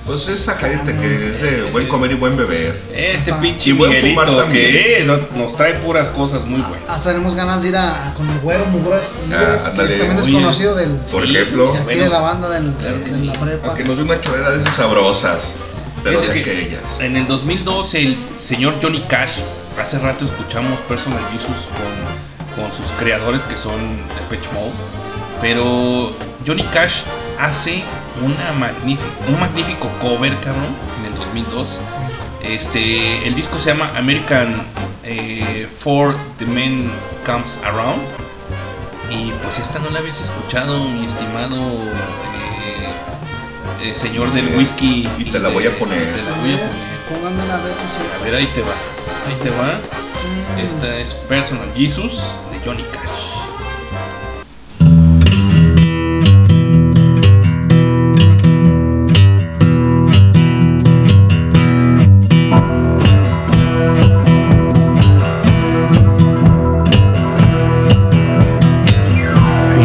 Speaker 2: Pues esa gente que es de buen comer y buen beber.
Speaker 1: Ese pinche
Speaker 2: Y buen fumar también.
Speaker 1: que eh, no- nos trae puras cosas muy buenas.
Speaker 3: Hasta tenemos ganas de ir a, a con el güero Mugres, Mugres, que también es
Speaker 1: Oye,
Speaker 3: conocido del,
Speaker 2: Por
Speaker 1: Sí,
Speaker 2: ejemplo,
Speaker 3: de aquí
Speaker 1: bueno,
Speaker 3: de la banda del,
Speaker 1: claro que
Speaker 3: de
Speaker 1: sí.
Speaker 3: la prepa.
Speaker 2: aunque nos dé una chorera de esas sabrosas, pero
Speaker 1: que. En el 2002 el señor Johnny Cash, hace rato escuchamos Personal Jesus con, con sus creadores que son Depeche Mode, pero Johnny Cash hace una magnífica, un magnífico cover, cabrón, en el 2002. Este, el disco se llama American eh, For the Men Comes Around. Y pues esta no la habías escuchado, mi estimado eh, eh, señor del whisky.
Speaker 2: Y te la voy a poner.
Speaker 1: Te la voy a poner.
Speaker 3: Pónganmela a ver si se-
Speaker 1: A ver, ahí te va. Ahí te va. Esta es Personal Jesus de Johnny Cash.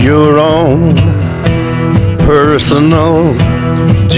Speaker 9: your own personal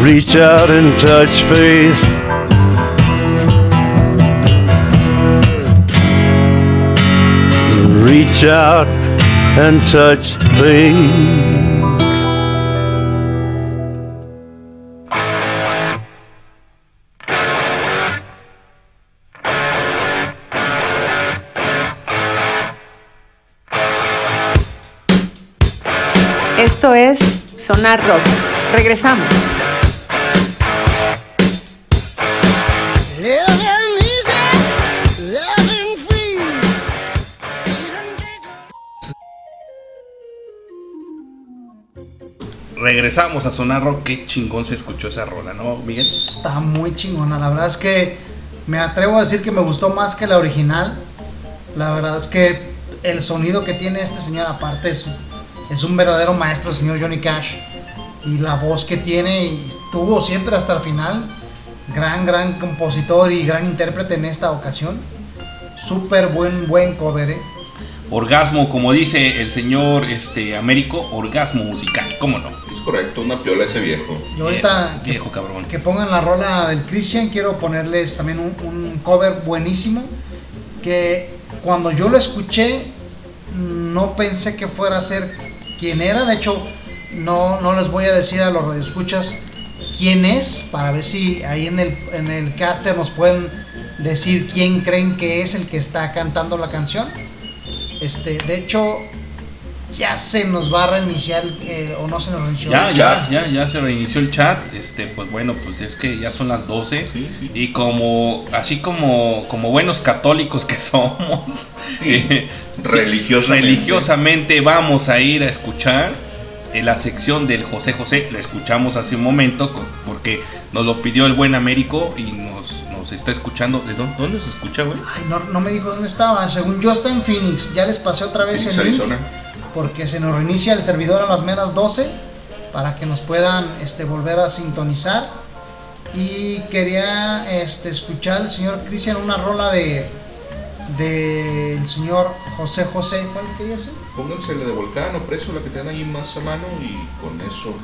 Speaker 9: Reach out and touch faith. Reach out
Speaker 6: and touch things.
Speaker 5: Esto es Sonar Rock. Regresamos.
Speaker 1: Regresamos a Sonar Rock. Qué chingón se escuchó esa rola, ¿no, Miguel?
Speaker 3: Está muy chingona. La verdad es que me atrevo a decir que me gustó más que la original. La verdad es que el sonido que tiene este señor, aparte, es, es un verdadero maestro, el señor Johnny Cash. Y la voz que tiene y estuvo siempre hasta el final. Gran, gran compositor y gran intérprete en esta ocasión. Súper buen, buen cover, ¿eh?
Speaker 1: Orgasmo, como dice el señor este, Américo, orgasmo musical, ¿cómo no?
Speaker 2: Es correcto, una piola ese viejo.
Speaker 3: Y ahorita
Speaker 1: Viejo, viejo cabrón.
Speaker 3: que pongan la rola del Christian, quiero ponerles también un, un cover buenísimo. Que cuando yo lo escuché, no pensé que fuera a ser quien era. De hecho, no, no les voy a decir a los radioescuchas quién es, para ver si ahí en el, en el caster nos pueden decir quién creen que es el que está cantando la canción. Este, de hecho, ya se nos va a reiniciar, eh, o no se nos reinició.
Speaker 1: Ya,
Speaker 2: el
Speaker 1: ya,
Speaker 2: chat.
Speaker 1: ya, ya se reinició el chat. Este, pues bueno, pues es que ya son las 12.
Speaker 2: Sí, sí.
Speaker 1: Y como, así como, como buenos católicos que (laughs) somos,
Speaker 2: Sí,
Speaker 1: eh,
Speaker 2: religiosamente.
Speaker 1: religiosamente vamos a ir a escuchar en la sección del José José. La escuchamos hace un momento porque nos lo pidió el buen Américo y nos, nos está escuchando. ¿De dónde, dónde se escucha, güey?
Speaker 3: Ay, no, no me dijo dónde estaba. Según yo está en Phoenix. Ya les pasé otra vez
Speaker 2: Phoenix,
Speaker 3: el link.
Speaker 2: Arizona.
Speaker 3: Porque se nos reinicia el servidor a las menos 12. Para que nos puedan este, volver a sintonizar. Y quería este, escuchar al señor Cristian una rola de del señor José José. ¿Cuál quería ser?
Speaker 2: Póngansele de volcán o preso, la que tengan ahí más a mano y con eso.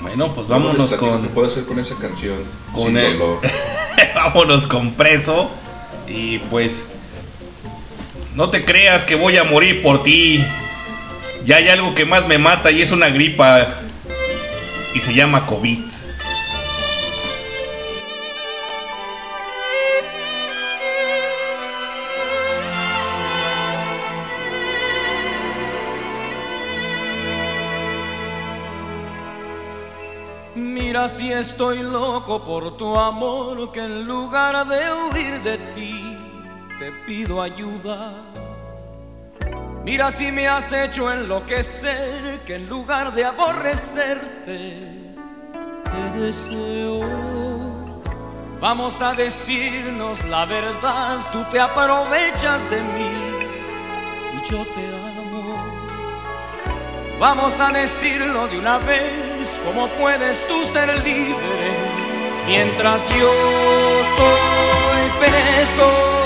Speaker 1: Bueno, pues vámonos con,
Speaker 2: qué puedo hacer con esa canción?
Speaker 1: con
Speaker 2: sin
Speaker 1: el-
Speaker 2: dolor. (laughs)
Speaker 1: vámonos con preso. Y pues, no te creas que voy a morir por ti. Ya hay algo que más me mata y es una gripa. Y se llama COVID.
Speaker 7: Mira si estoy loco por tu amor, que en lugar de huir de ti, te pido ayuda. Mira si me has hecho enloquecer, que en lugar de aborrecerte, te deseo. Vamos a decirnos la verdad, tú te aprovechas de mí y yo te amo. Vamos a decirlo de una vez, ¿cómo puedes tú ser libre? Mientras yo soy preso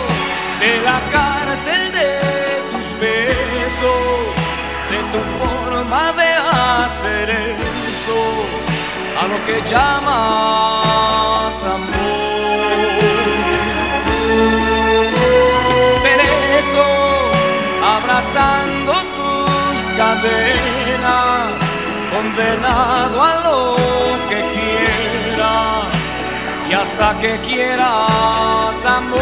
Speaker 7: que llamas amor. Preso, abrazando tus cadenas, condenado a lo que quieras y hasta que quieras amor.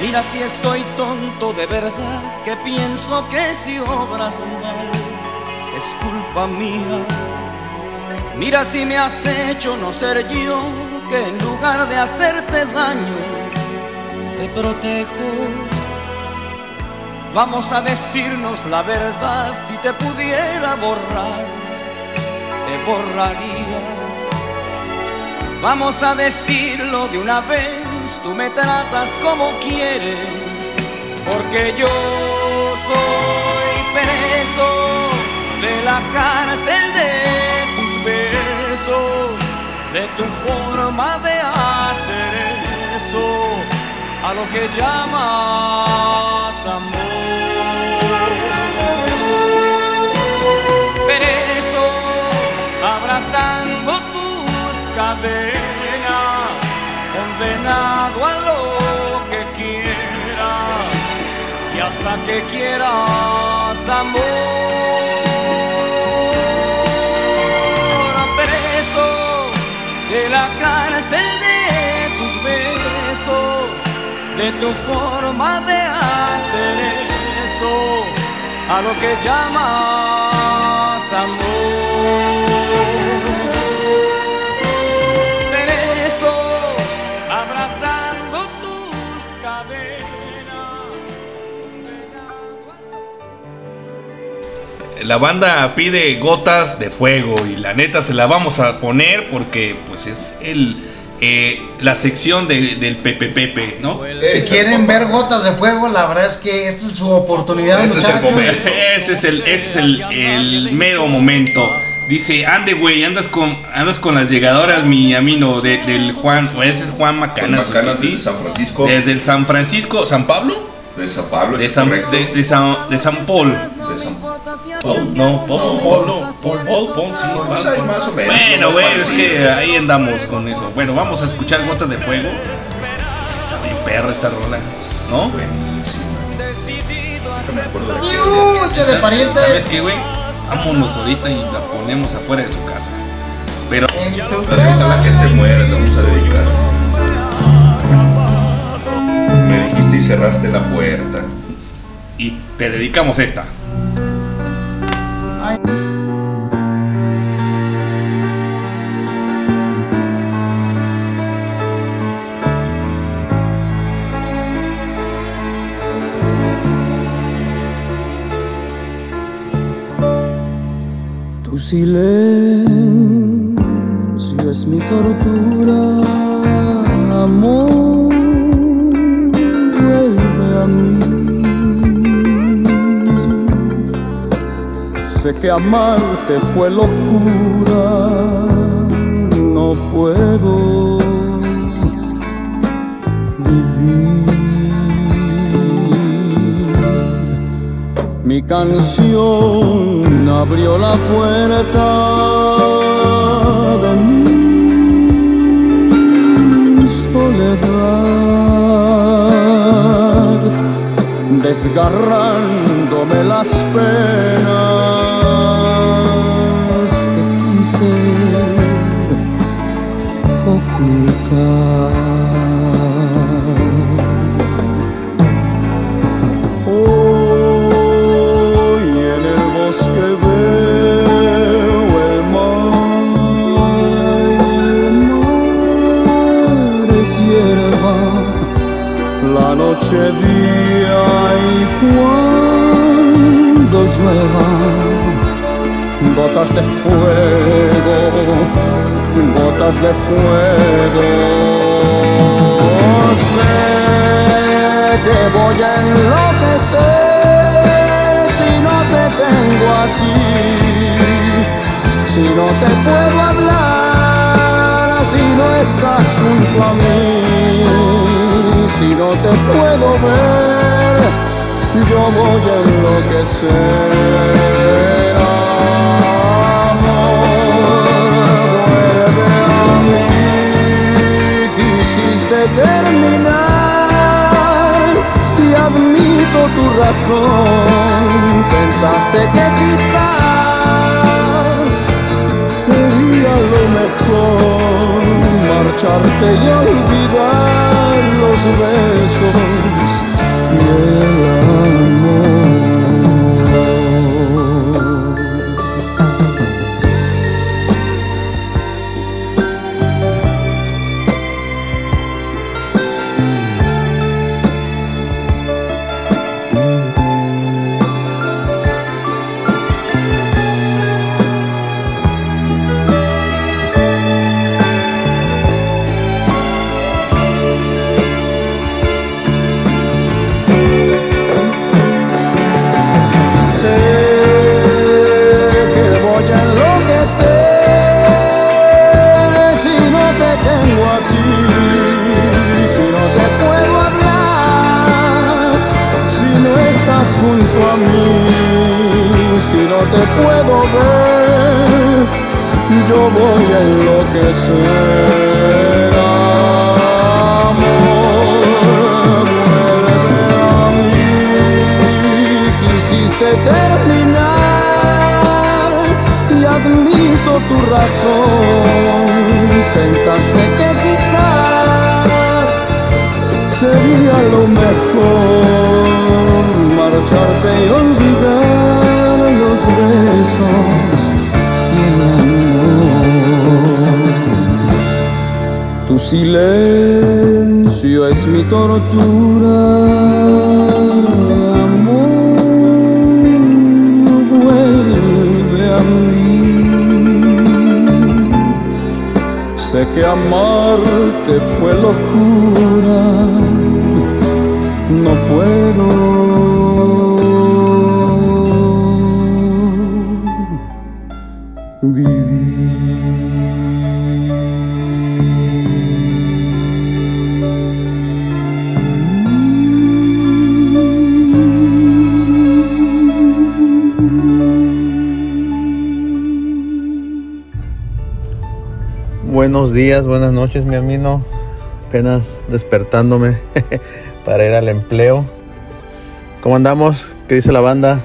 Speaker 7: Mira si estoy tonto de verdad, que pienso que si obras mal es culpa mía. Mira si me has hecho no ser yo, que en lugar de hacerte daño, te protejo. Vamos a decirnos la verdad, si te pudiera borrar, te borraría. Vamos a decirlo de una vez, tú me tratas como quieres, porque yo soy la cárcel de tus besos, de tu forma de hacer eso, a lo que llamas amor. Preso, abrazando tus cadenas, condenado a lo que quieras
Speaker 10: hasta que quieras amor. De la cárcel de tus besos, de tu forma de hacer eso, a lo que llamas amor.
Speaker 1: La banda pide gotas de fuego y la neta se la vamos a poner porque pues es el eh, la sección de- del Pepe Pepe, ¿no?
Speaker 3: Si quieren ver gotas de fuego, la verdad es que esta es su oportunidad.
Speaker 2: Este es el momento.
Speaker 1: Ese es el, este es el, el mero momento. Dice, ande güey, andas con, andas con las llegadoras, mi amino, de- del Juan, o ese es Juan Macanas.
Speaker 2: Macanas desde San Francisco,
Speaker 1: Desde el San Francisco, ¿San Pablo?
Speaker 2: de San Pablo,
Speaker 1: De San,
Speaker 2: correcto.
Speaker 1: de, de San, de San Paul.
Speaker 2: De San
Speaker 1: Paul, no, Paul, Paul, no, Paul, Paul, Paul, sí,
Speaker 2: Pues
Speaker 1: Paul.
Speaker 2: más o menos.
Speaker 1: Bueno,
Speaker 2: ¿no?
Speaker 1: güey, es que ahí andamos con eso. Bueno, vamos a escuchar Gotas de Fuego. Está bien perra esta rola, ¿no?
Speaker 2: Buenísima. De
Speaker 3: pariente.
Speaker 1: ¿Sabes qué, güey? Vámonos ahorita y la ponemos afuera de su casa. Pero
Speaker 2: ojalá que se muera, le vamos a dedicar. Me dijiste y cerraste la puerta.
Speaker 1: y te dedicamos esta.
Speaker 7: Tu silencio es mi tortura, amor, vuelve a mí. Sé que amarte fue locura, no puedo vivir. Mi canción abrió la puerta de mi soledad, desgarrándome las penas noche día y cuando llueva, gotas de fuego, gotas de fuego. Sé que voy a enloquecer si no te tengo aquí, si no te puedo hablar, si no estás junto a mí, si no te puedo ver, yo voy a enloquecer. Amor, vuelve a mí quisiste terminar y admito tu razón. Pensaste que quizá sería lo mejor marcharte y olvidar los besos y el amor. Te puedo ver, yo voy a enloquecer. Amor, vuelve a mí. quisiste terminar y admito tu razón. Pensaste que quizás sería lo mejor marcharte y olvidar los besos y el amor. Tu silencio es mi tortura. Sé que amarte fue locura, no puedo.
Speaker 11: Buenos días, buenas noches, mi amino. Apenas despertándome (laughs) para ir al empleo. ¿Cómo andamos? ¿Qué dice la banda?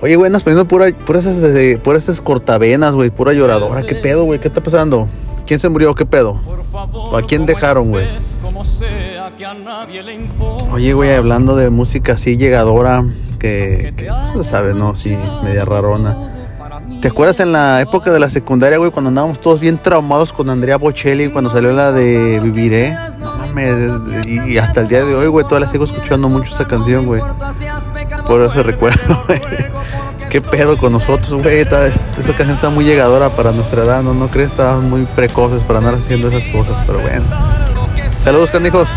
Speaker 11: Oye, güey, andas poniendo pura, puras, esas de- esas cortavenas, güey, pura lloradora. ¿Qué pedo, güey? ¿Qué está pasando? ¿Quién se murió? ¿Qué pedo? ¿O a quién dejaron, güey? Oye, güey, hablando de música así llegadora, que, que pues, sabes, ¿no? Sí, media rarona. ¿Te acuerdas en la época de la secundaria, güey, cuando andábamos todos bien traumados con Andrea Bocelli cuando salió la de Viviré? No mames, y, hasta el día de hoy, güey, todavía sigo escuchando mucho esa canción, güey. Por eso recuerdo, (laughs) güey. ¿Qué pedo con nosotros, güey? Esta- Esa canción está muy llegadora para nuestra edad, ¿no? ¿No crees? Estábamos muy precoces para andar haciendo esas cosas, pero bueno. Saludos, canijos.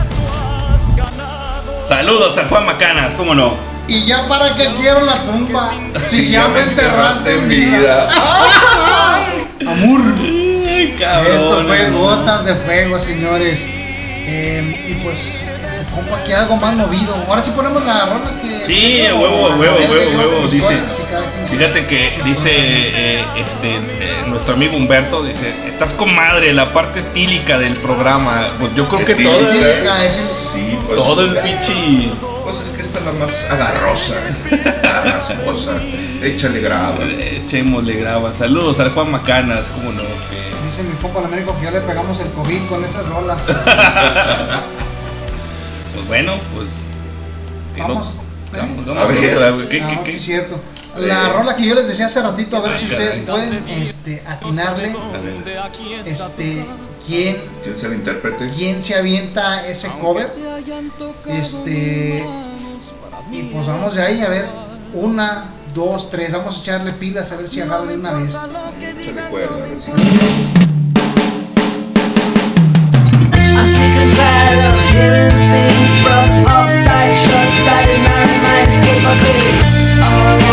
Speaker 1: Saludos a Juan Macanas, ¿cómo no?
Speaker 3: Y ya para qué quiero la tumba. Si ya me enterraste en vida. Amor.
Speaker 1: Ay, cabrón.
Speaker 3: Esto fue gotas de fuego, señores. Eh, y pues, compa, aquí algo más movido. Ahora sí ponemos la rola que.
Speaker 1: Sí, a huevo, a huevo, huevo, huevo, dice. Fíjate que dice eh, este eh, nuestro amigo Humberto, dice, estás con madre, la parte estílica del programa. Pues yo creo que todo,
Speaker 2: sí,
Speaker 3: es-
Speaker 2: sí, pues,
Speaker 1: todo el pinche
Speaker 2: Es que esta es la más agarrosa, la rasposa. Échale graba.
Speaker 1: eh, echémosle graba. Saludos al Juan Macanas, ¿cómo no? Que-
Speaker 3: Dice mi compa el Américo que ya le pegamos el COVID con esas rolas. (laughs)
Speaker 1: pues bueno, pues que no-
Speaker 3: Vamos.
Speaker 1: vamos,
Speaker 3: ¿eh?
Speaker 1: vamos
Speaker 2: A ver.
Speaker 1: otra. ¿Qué,
Speaker 3: Ah,
Speaker 1: qué,
Speaker 3: sí,
Speaker 1: qué?
Speaker 3: es cierto. La rola que yo les decía hace ratito, a ver si ustedes pueden este, atinarle este, quién,
Speaker 2: ¿Quién es el intérprete?
Speaker 3: quién se avienta ese cover. Este, y pues vamos de ahí a ver. Una, dos, tres. Vamos a echarle pilas a ver si agarra de una vez.
Speaker 2: Se recuerda, a ver si.
Speaker 8: Hearing things from uptight, short-sighted, I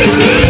Speaker 8: vivir.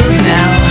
Speaker 8: now.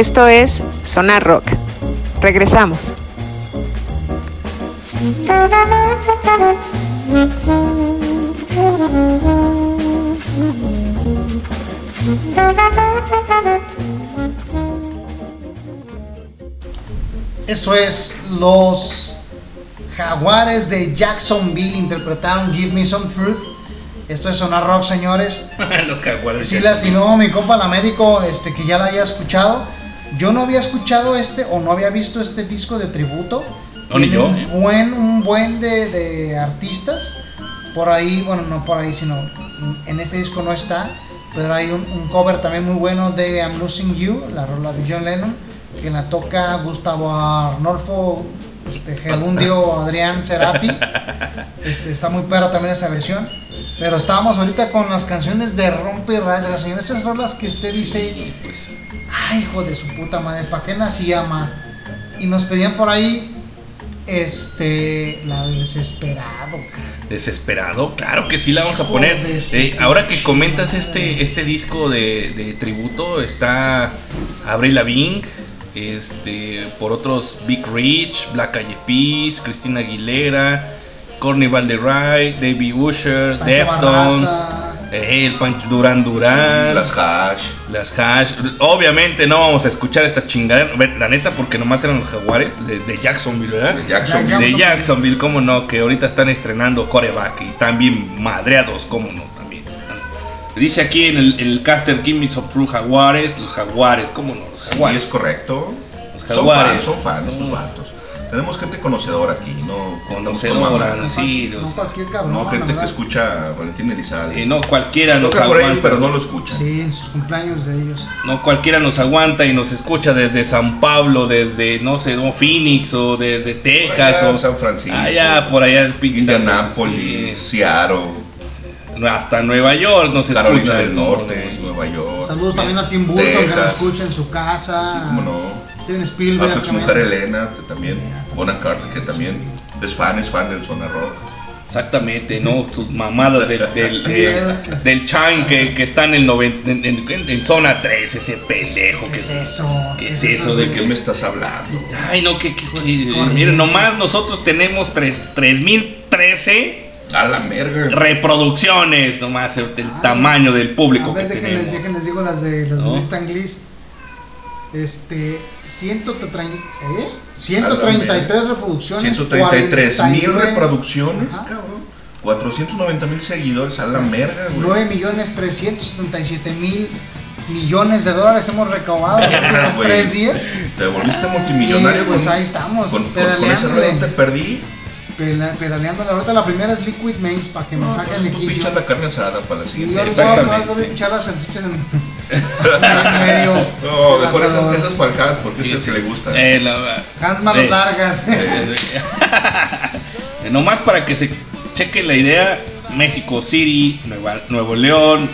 Speaker 5: Esto es Sonar Rock. Regresamos.
Speaker 3: Eso es, los jaguares de Jacksonville interpretaron Give Me Some Fruit. Esto es Sonar Rock, señores. (laughs)
Speaker 1: Los jaguares.
Speaker 3: Sí, latinó mi compa el Américo, este, que ya la había escuchado. Yo no había escuchado este o no había visto este disco de tributo.
Speaker 1: No, ni yo,
Speaker 3: Un
Speaker 1: eh.
Speaker 3: buen, un buen de, de artistas. Por ahí, bueno, no por ahí, sino en este disco no está. Pero hay un, un cover también muy bueno de I'm Losing You, la rola de John Lennon, que la toca Gustavo Arnolfo, este, Gerundio (laughs) Adrián Cerati. Este, está muy perra también esa versión. Pero estábamos ahorita con las canciones de Rompe y Rasga, señor. Esas rolas que usted dice,
Speaker 1: Pues,
Speaker 3: ay, hijo de su puta madre, ¿para qué nací, ama? Y nos pedían por ahí, este, la de Desesperado.
Speaker 1: desesperado, claro que sí la vamos a poner. Eh, ahora que comentas este, este disco de, de tributo, está Avril Lavigne, este, por otros Big Rich, Black Eyed Peas, Cristina Aguilera, Courtney Valderay, David Usher, Deftones. Eh, el Pancho Duran Duran,
Speaker 2: Las hash.
Speaker 1: las hash. Obviamente no vamos a escuchar esta chingadera, ve, la neta, porque nomás eran los jaguares de, de Jacksonville, ¿verdad?
Speaker 2: De Jackson.
Speaker 3: Ya, ya.
Speaker 1: De Jacksonville, cómo no, que ahorita están estrenando coreback y están bien madreados, cómo no, también. Dice aquí en el, el caster Gimmicks of True Jaguares, los jaguares, cómo no, los
Speaker 2: Sí,
Speaker 1: jaguares.
Speaker 2: es correcto.
Speaker 1: Los
Speaker 2: Son
Speaker 1: jaguares.
Speaker 2: fans, son fans
Speaker 1: Son
Speaker 2: vatos. Tenemos gente conocedora aquí, no
Speaker 1: Conocedora,
Speaker 2: no,
Speaker 1: sí,
Speaker 3: no
Speaker 1: los-
Speaker 3: cualquier cabrón.
Speaker 2: no gente que escucha a Valentín Elizalde.
Speaker 1: eh, no cualquiera nos
Speaker 2: Toca por ellos,
Speaker 1: aguanta.
Speaker 2: pero no lo escuchan.
Speaker 3: Sí, en sus cumpleaños de ellos.
Speaker 1: No cualquiera nos aguanta y nos escucha desde San Pablo, desde, no sé, no, Phoenix o desde Texas
Speaker 2: allá,
Speaker 1: o
Speaker 2: San Francisco,
Speaker 1: allá por allá San-
Speaker 2: Indianápolis,
Speaker 1: sí,
Speaker 2: Seattle,
Speaker 1: hasta Nueva York nos
Speaker 2: Carolina
Speaker 1: escucha.
Speaker 2: del Norte, Nueva York.
Speaker 3: Saludos también a Tim Burton, que nos escucha en su casa.
Speaker 2: Sí, cómo no.
Speaker 3: Steven
Speaker 2: A
Speaker 3: Spielberg.
Speaker 2: su ex
Speaker 3: también.
Speaker 2: mujer Elena, que también, Bona Carter, que también es fan, es fan del Zona Rock.
Speaker 1: Exactamente, ¿no? Sus mamadas del, del,
Speaker 3: Sí,
Speaker 1: del- del Chan que, que está en el noven- en, en- en zona 3, ese pendejo.
Speaker 3: ¿Qué
Speaker 1: Que,
Speaker 3: es eso?
Speaker 1: ¿Qué es eso de
Speaker 2: ¿De qué me estás hablando?
Speaker 1: Ay, no, que, que-
Speaker 3: Pues,
Speaker 1: que-
Speaker 3: corrientes.
Speaker 1: miren, nomás nosotros tenemos tres- 3013
Speaker 2: A la merga.
Speaker 1: reproducciones, nomás el, el
Speaker 3: Ay.
Speaker 1: tamaño del público
Speaker 3: A ver,
Speaker 1: que
Speaker 3: déjenles,
Speaker 1: tenemos.
Speaker 3: déjenles digo las de las
Speaker 1: ¿No?
Speaker 3: de Stan. Este, 130, ¿eh?
Speaker 2: A
Speaker 3: 133 reproducciones.
Speaker 2: 133 mil
Speaker 3: 49
Speaker 2: reproducciones,
Speaker 3: Ajá.
Speaker 2: cabrón. 490 mil seguidores, a la merga, güey.
Speaker 3: 9 millones 377 mil millones de dólares hemos recaudado en (laughs)
Speaker 2: Güey,
Speaker 3: tres días.
Speaker 2: Te volviste multimillonario
Speaker 3: Y, pues
Speaker 2: con,
Speaker 3: ahí estamos,
Speaker 2: con, con- con ese te perdí.
Speaker 3: Pedaleando. Ahorita la primera es Liquid Maze para que me
Speaker 2: No,
Speaker 3: saquen
Speaker 2: pues
Speaker 3: de quicio.
Speaker 2: la carne asada para la siguiente.
Speaker 1: Exactamente.
Speaker 3: Medio.
Speaker 2: No, mejor esas, esas para el Hans, porque es el que le gusta.
Speaker 1: Eh, la-
Speaker 3: Hans manos
Speaker 1: eh,
Speaker 3: largas.
Speaker 1: eh, (laughs) eh, nomás para que se cheque la idea, México City, Nueva- Nuevo León,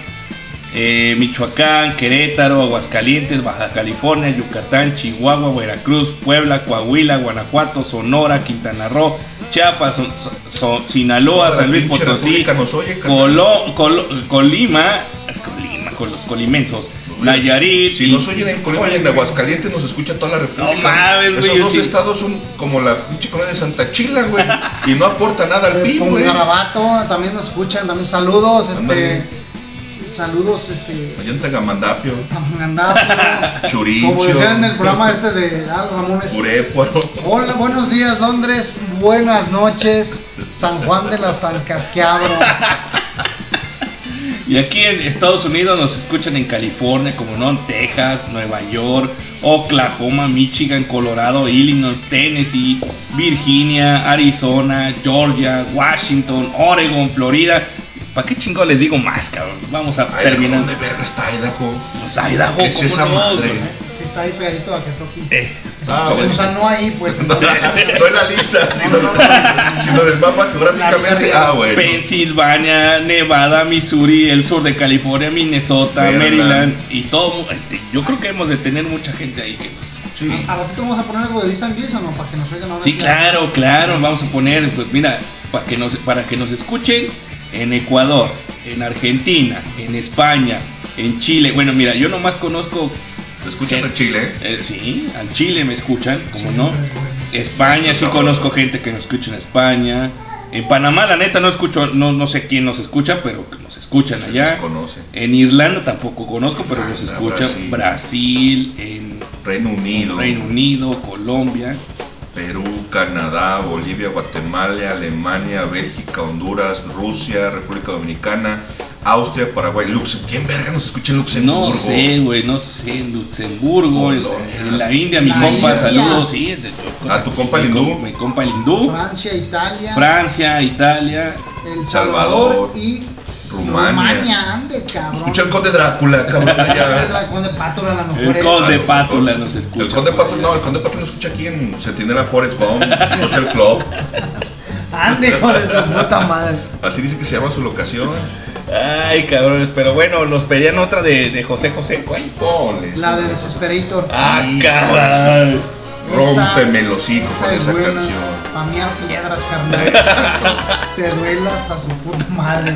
Speaker 1: eh, Michoacán, Querétaro, Aguascalientes, Baja California, Yucatán, Chihuahua, Veracruz, Puebla, Coahuila, Guanajuato, Sonora, Quintana Roo, Chiapas, Son- Son- Sinaloa, San Luis Potosí,
Speaker 2: oye.
Speaker 1: Colo- Colo- Colima, Colima, con los colimensos, Nayarit,
Speaker 2: Si
Speaker 1: y-
Speaker 2: nos oyen en Colima y en Aguascalientes, nos escucha toda la República.
Speaker 1: No mames, güey,
Speaker 2: Esos dos
Speaker 1: sí.
Speaker 2: estados son como la pinche colonia de Santa Chila, güey. y no aporta nada al PIB, güey.
Speaker 3: Garabato también nos escuchan, también saludos, este saludos, este
Speaker 2: Allá en Tagamandapio,
Speaker 3: Tamandapo,
Speaker 2: Churicio,
Speaker 3: como decían en el programa este de Al Ramones.
Speaker 2: Purépuaro.
Speaker 3: Hola, buenos días Londres, buenas noches, San Juan de las Tancasquiabro.
Speaker 1: Y aquí en Estados Unidos nos escuchan en California, como no, en Texas, Nueva York, Oklahoma, Michigan, Colorado, Illinois, Tennessee, Virginia, Arizona, Georgia, Washington, Oregon, Florida. ¿Para qué chingo les digo más, cabrón? Vamos a terminar.
Speaker 2: ¿Dónde verga está Idaho?
Speaker 1: Pues Idaho,
Speaker 2: ¿Qué es
Speaker 1: ¿cómo
Speaker 2: esa
Speaker 1: no,
Speaker 2: madre?
Speaker 1: güey?
Speaker 3: Sí, está ahí pegadito a Kentucky.
Speaker 1: Eh,
Speaker 2: Ah,
Speaker 3: o sea, no ahí, pues. (laughs) en
Speaker 2: No,
Speaker 3: la-
Speaker 2: no en la lista, sino,
Speaker 3: no, no.
Speaker 2: sino del mapa geográficamente.
Speaker 3: La
Speaker 2: Ah, bueno.
Speaker 1: Pensilvania, Nevada, Missouri, el sur de California, Minnesota,
Speaker 2: Maryland.
Speaker 1: Maryland y todo. Yo creo que hemos de tener mucha gente ahí que nos,
Speaker 2: Sí.
Speaker 3: A ratito vamos a poner algo de Gliss o no, para que nos oigan ahora.
Speaker 1: Sí, claro, claro, vamos a poner, pues mira, para que nos, para que nos escuchen en Ecuador, en Argentina, en España, en Chile. Bueno, mira, yo nomás conozco
Speaker 2: escuchan en Chile, ¿eh?
Speaker 1: Sí, al Chile me escuchan, como no. España, sí conozco gente que nos escucha en España. En Panamá, la neta, no escucho, no, no sé quién nos escucha, pero que nos escuchan allá.
Speaker 2: Nos conoce.
Speaker 1: En Irlanda tampoco conozco, pero nos
Speaker 2: Anda,
Speaker 1: escucha.
Speaker 2: Brasil.
Speaker 1: Brasil, en
Speaker 2: Reino Unido,
Speaker 1: Reino Unido, Colombia.
Speaker 2: Perú, Canadá, Bolivia, Guatemala, Alemania, Bélgica, Honduras, Rusia, República Dominicana, Austria, Paraguay, Luxemburgo. ¿Quién verga nos escucha en Luxemburgo?
Speaker 1: No sé, güey, no sé, en Luxemburgo, en,
Speaker 2: Polonia.
Speaker 1: en la India, mi
Speaker 3: La
Speaker 1: compa,
Speaker 3: India.
Speaker 1: saludos, sí. es de-
Speaker 2: ¿A tu compa Lindú?
Speaker 1: com- Mi compa el hindú.
Speaker 3: Francia, Italia,
Speaker 1: Francia, Italia.
Speaker 3: El
Speaker 2: Salvador,
Speaker 3: Salvador y
Speaker 2: Rumania.
Speaker 3: Rumania, ande, cabrón.
Speaker 2: Escucha el conde Drácula, cabrón. (laughs)
Speaker 3: El
Speaker 2: allá.
Speaker 3: dragón de Pátula, a lo mejor
Speaker 1: El conde Pátula nos escucha.
Speaker 2: El conde Pátula, no, el conde Pátula nos escucha aquí en Centinela Forest Gump, Social (laughs) Club.
Speaker 3: Ande, hijo de su puta madre.
Speaker 2: Así dice que se llama su locación.
Speaker 1: Ay, cabrones, pero bueno, nos pedían otra de, de José José, ¿cuál?
Speaker 2: Ponle.
Speaker 3: La de Desesperator.
Speaker 1: Ah, caray.
Speaker 2: Rómpeme los hijos
Speaker 3: Esa
Speaker 2: con
Speaker 3: es
Speaker 2: esa
Speaker 3: buena.
Speaker 2: canción.
Speaker 3: Pamear piedras, carnal. (laughs) Te duela hasta su puta madre.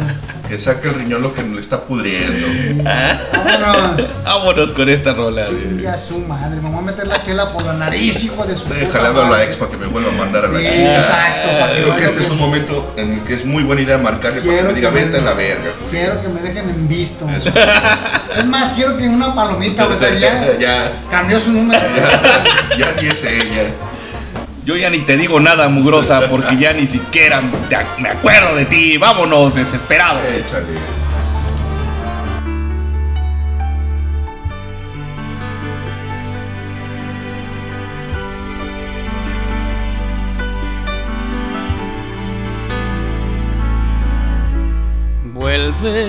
Speaker 2: Que saque el riñón lo que le está pudriendo.
Speaker 3: Vámonos.
Speaker 1: Vámonos con esta rola.
Speaker 3: Chinga su madre. Me voy a meter la chela por la nariz, hijo de su puta
Speaker 2: Déjale hablar a la ex para que me vuelva a mandar a la
Speaker 3: Sí,
Speaker 2: chica.
Speaker 3: exacto. para que
Speaker 2: Creo que este es un momento en el que es muy buena idea marcarle para que me diga vete a la verga.
Speaker 3: Quiero que me dejen en visto.
Speaker 2: Eso.
Speaker 3: Es más, quiero que una palomita, (laughs) o sea, ya
Speaker 2: ya,
Speaker 3: cambió su número. (laughs)
Speaker 2: ya, ya ni es ella.
Speaker 1: Yo ya ni te digo nada, mugrosa, porque ya ni siquiera me acuerdo de ti. Vámonos, desesperado.
Speaker 2: Échale.
Speaker 7: Vuelve,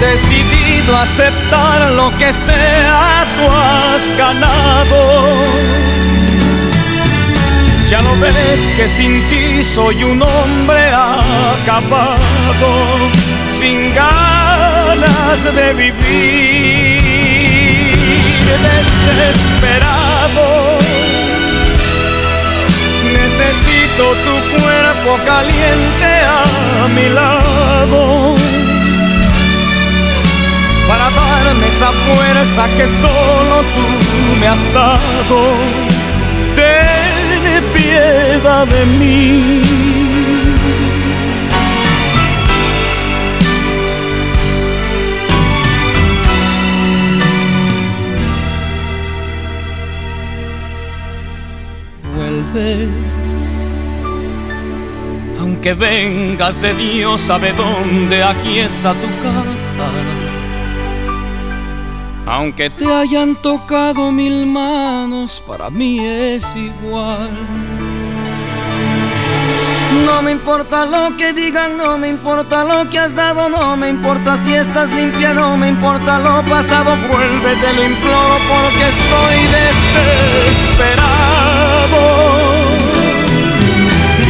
Speaker 7: Decidido a aceptar lo que sea, tú has ganado. Ya lo ves que sin ti soy un hombre acabado, sin ganas de vivir, desesperado. Necesito tu cuerpo caliente a mi lado darme esa fuerza que solo tú me has dado. Ten piedad de mí. Vuelve. Aunque vengas de Dios sabe dónde, aquí está tu casa. Aunque te hayan tocado mil manos, para mí es igual. No me importa lo que digan, no me importa lo que has dado, no me importa si estás limpia, no me importa lo pasado, vuelve, te lo imploro porque estoy desesperado.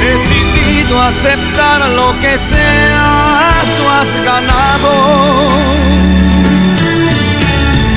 Speaker 7: Decidido a aceptar lo que sea, tú has ganado.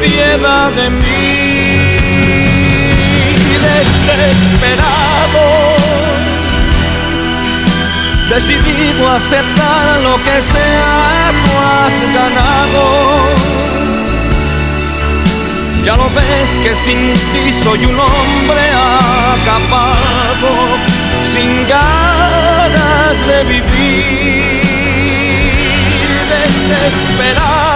Speaker 7: Piedad de mí, desesperado, decidido a aceptar lo que sea, tú has ganado. Ya lo ves que sin ti soy un hombre acabado, sin ganas de vivir, desesperado.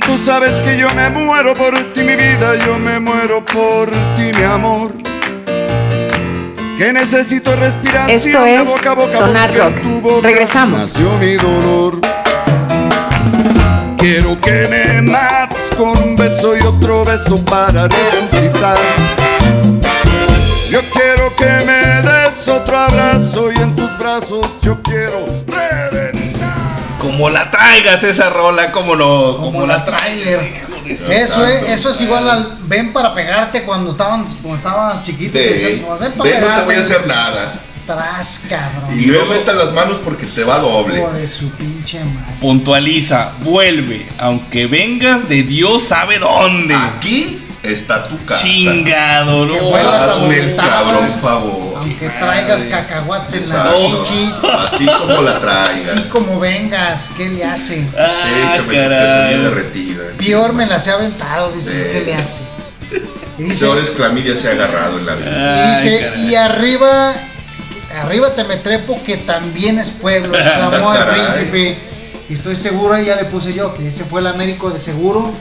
Speaker 7: Tú
Speaker 6: sabes que yo me muero por ti, mi vida, yo me muero por ti, mi amor. Que necesito respiración
Speaker 5: Esto es
Speaker 6: boca a boca
Speaker 5: Sonar Rock.
Speaker 6: tu boca
Speaker 5: Regresamos.
Speaker 6: Nació mi dolor. Quiero que me mates con un beso y otro beso para resucitar. Yo quiero que me des otro abrazo y en tus brazos yo quiero.
Speaker 1: Como la traigas esa rola, como no.
Speaker 3: Como la trailer. Eso es, eso es igual al ven para pegarte cuando estaban cuando estabas chiquito y
Speaker 2: Sí.
Speaker 3: decías, como, ven para
Speaker 2: Ven, no te
Speaker 3: pegarte.
Speaker 2: voy a hacer nada.
Speaker 3: Tras, cabrón.
Speaker 2: Y no metas las manos porque te va doble.
Speaker 3: Hijo de su pinche madre.
Speaker 1: Puntualiza, vuelve, aunque vengas de Dios sabe dónde.
Speaker 2: Aquí está tu casa.
Speaker 1: Chingado,
Speaker 3: Que
Speaker 1: no.
Speaker 2: Hazme el cabrón favor.
Speaker 3: Aunque traigas cacahuates en las chichis.
Speaker 2: Así como la traigas.
Speaker 3: Así como vengas, ¿qué le hace?
Speaker 1: Ah,
Speaker 2: Échame
Speaker 1: caray.
Speaker 2: derretida.
Speaker 3: Peor me las he aventado, dices,
Speaker 2: Sí.
Speaker 3: ¿qué le hace? (laughs) Y dice,
Speaker 2: Peores clamidia se ha agarrado en la vida.
Speaker 3: y, dice,
Speaker 1: caray.
Speaker 3: y arriba, arriba te me trepo que también es pueblo, (laughs) exclamó el príncipe. Y estoy seguro, y ya le puse yo, que ese fue el Américo de seguro.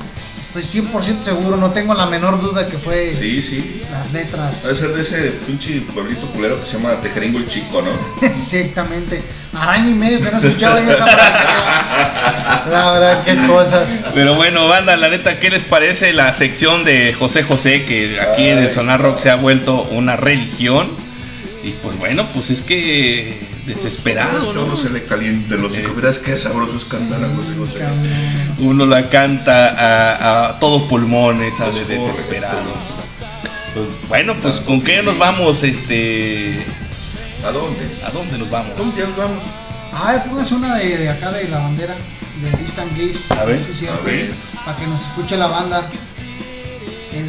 Speaker 3: Estoy 100% seguro, no tengo la menor duda que fue
Speaker 2: Sí, sí.
Speaker 3: las letras.
Speaker 2: Debe ser de ese pinche pueblito culero que se llama Tejeringo el Chico, ¿no? (laughs)
Speaker 3: Exactamente. Araña y medio que no escuchaba yo esa frase. (laughs) La verdad, qué cosas.
Speaker 1: Pero bueno, banda, la neta, ¿qué les parece la sección de José José? Que aquí en el. Sonar Rock se ha vuelto una religión. Y pues bueno, pues es que desesperado,
Speaker 2: uno
Speaker 1: ¿no?
Speaker 2: se le caliente los hijos. Verás qué sabrosos cantan a José José.
Speaker 1: Uno la canta a, a todo pulmón, esa de
Speaker 2: Es
Speaker 1: desesperado. Pues, bueno, pues ¿con qué nos vamos? Este,
Speaker 2: ¿A dónde?
Speaker 1: ¿A dónde nos vamos?
Speaker 2: ¿Dónde ya nos vamos?
Speaker 3: A ver, póngase una de, de acá de la bandera, de East and
Speaker 1: A ver,
Speaker 3: si es cierto,
Speaker 2: a ver.
Speaker 3: para que nos escuche la banda.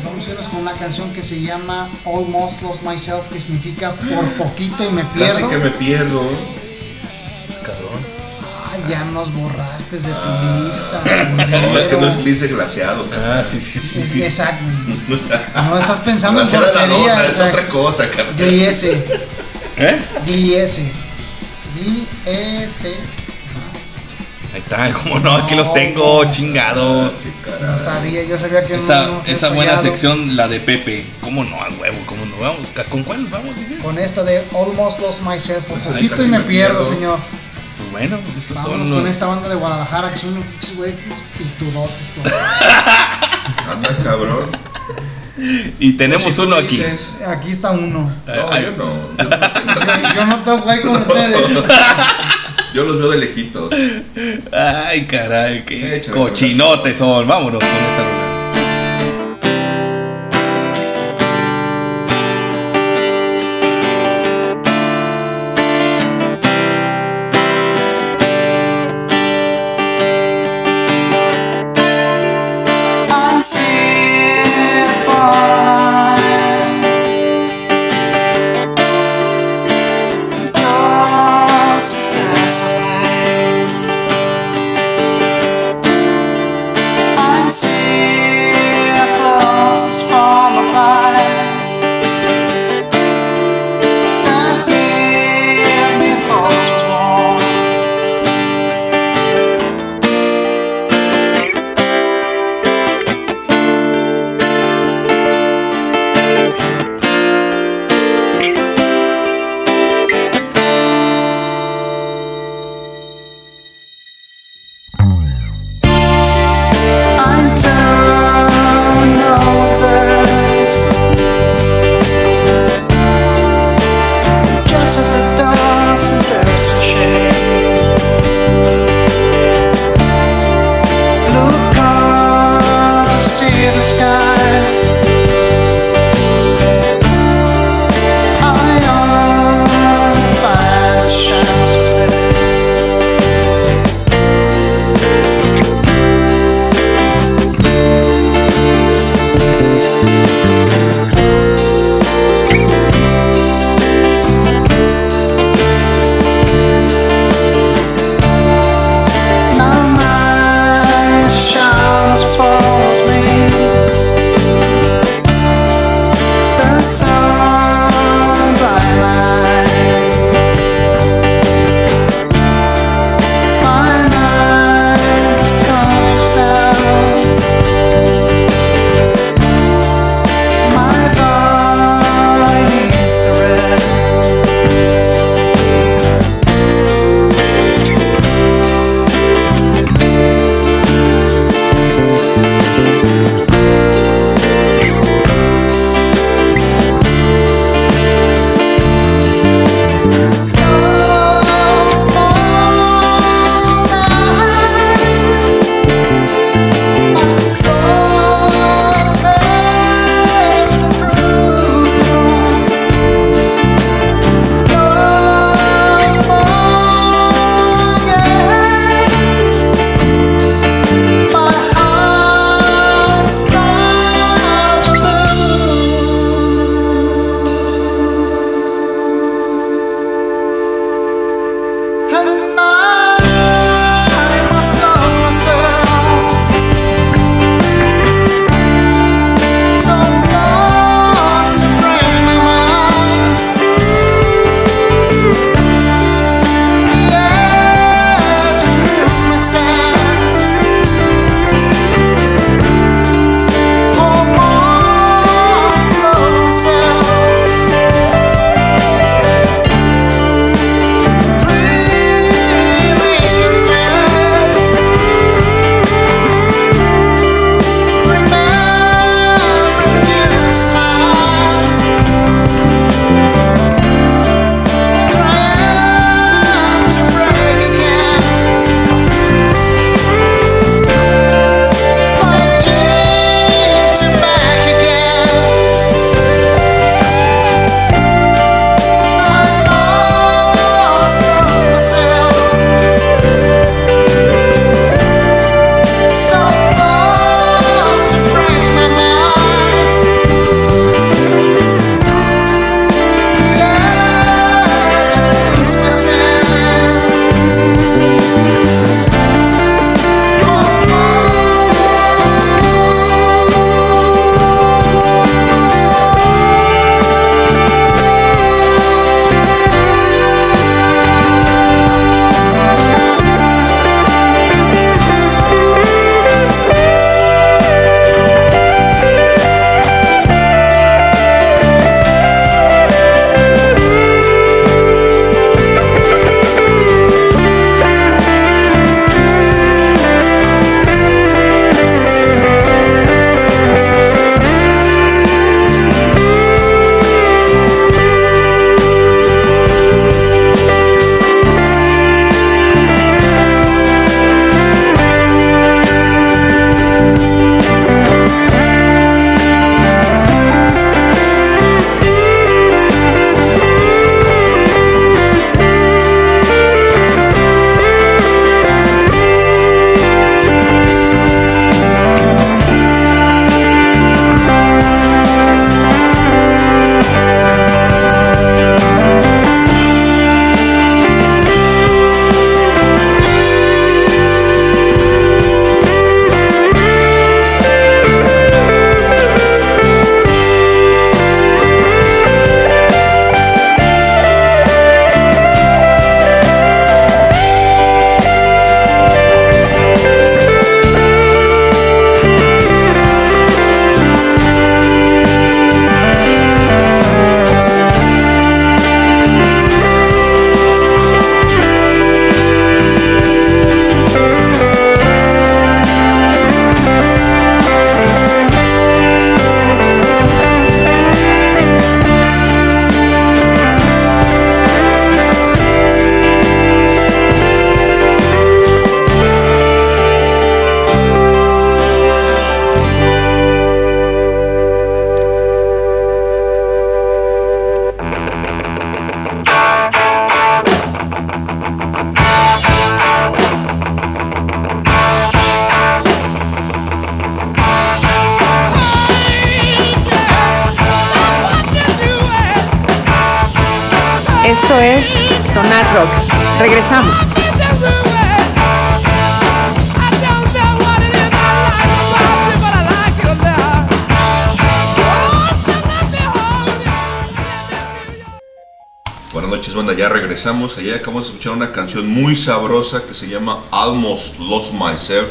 Speaker 3: Vamos a irnos con una canción que se llama Almost Lost Myself, que significa por poquito y me pierdo.
Speaker 2: Casi que me pierdo.
Speaker 3: Ah, ya nos borraste de tu lista. (laughs)
Speaker 2: No, es que no es de glaseado.
Speaker 1: Ah, sí, sí, sí. Sí.
Speaker 3: Exacto. (laughs) No estás pensando en
Speaker 2: la es otra cosa, cabrón.
Speaker 3: Gliese.
Speaker 1: ¿Eh?
Speaker 3: Gliese. Gliese.
Speaker 1: Ahí está, (laughs) como no, aquí los tengo, chingados.
Speaker 3: No sabía, yo sabía que
Speaker 1: Esa,
Speaker 3: no, no
Speaker 1: esa buena
Speaker 3: fallado.
Speaker 1: sección, la de Pepe. ¿Cómo no? A huevo, ¿cómo no? Vamos, ¿Con cuál nos vamos, dices?
Speaker 3: Con esta de Almost Lost Myself, por
Speaker 2: Pues
Speaker 3: poquito y me
Speaker 2: me
Speaker 3: pierdo,
Speaker 2: pierdo.
Speaker 3: señor.
Speaker 1: Pues bueno, estos
Speaker 3: Vámonos
Speaker 1: son
Speaker 3: con esta banda de Guadalajara, que son unos pinches güeyes pitudotes. (laughs)
Speaker 2: Anda, cabrón.
Speaker 1: Y tenemos
Speaker 2: Pues si
Speaker 1: uno aquí.
Speaker 2: dices-
Speaker 3: Aquí está uno.
Speaker 2: No,
Speaker 1: Ay.
Speaker 2: yo no. (laughs) Yo, no tengo-
Speaker 3: Yo no toco ahí con ustedes.
Speaker 2: Yo los veo de lejitos.
Speaker 1: Ay, caray, qué
Speaker 2: Échale,
Speaker 1: cochinotes son. Vámonos con esta rola.
Speaker 2: Acabamos de escuchar una canción muy sabrosa que se llama Almost Lost Myself.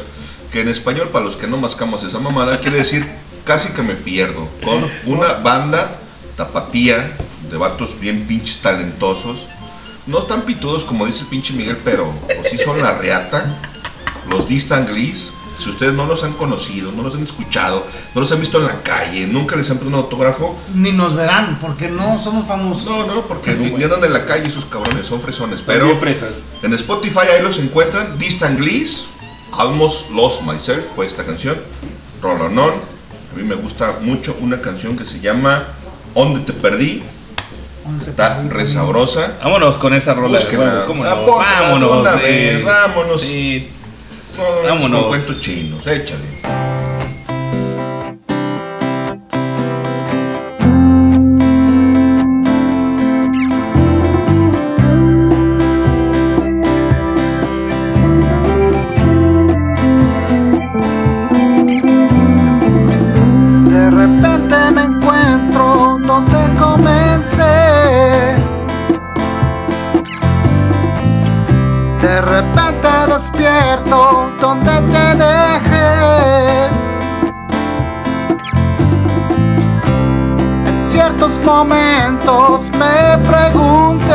Speaker 2: Que en español, para los que no mascamos esa mamada, quiere decir casi que me pierdo. Con una banda tapatía de vatos bien pinches talentosos. No tan pitudos como dice el pinche Miguel, pero sí son la reata. Los Distant Glees. Si ustedes no los han conocido, no los han escuchado, no los han visto en la calle, nunca les han pedido un autógrafo,
Speaker 12: Ni nos verán, porque no somos famosos.
Speaker 2: no, no, porque ni, ni andan en la calle esos cabrones, son fresones.
Speaker 1: Pero
Speaker 2: en Spotify ahí los encuentran. Distant Glees, Almost Lost Myself fue esta canción. Rolonón. A mí me gusta mucho una canción que se llama Donde te perdí. Está re sabrosa.
Speaker 1: Vámonos con esa rola.
Speaker 2: Búsquenla.
Speaker 1: ¿Cómo no? Vámonos.
Speaker 2: una
Speaker 1: eh.
Speaker 2: vez, vámonos.
Speaker 1: Sí.
Speaker 2: No, no,
Speaker 1: Vámonos.
Speaker 2: cuentos chinos, échale.
Speaker 3: Momentos me pregunté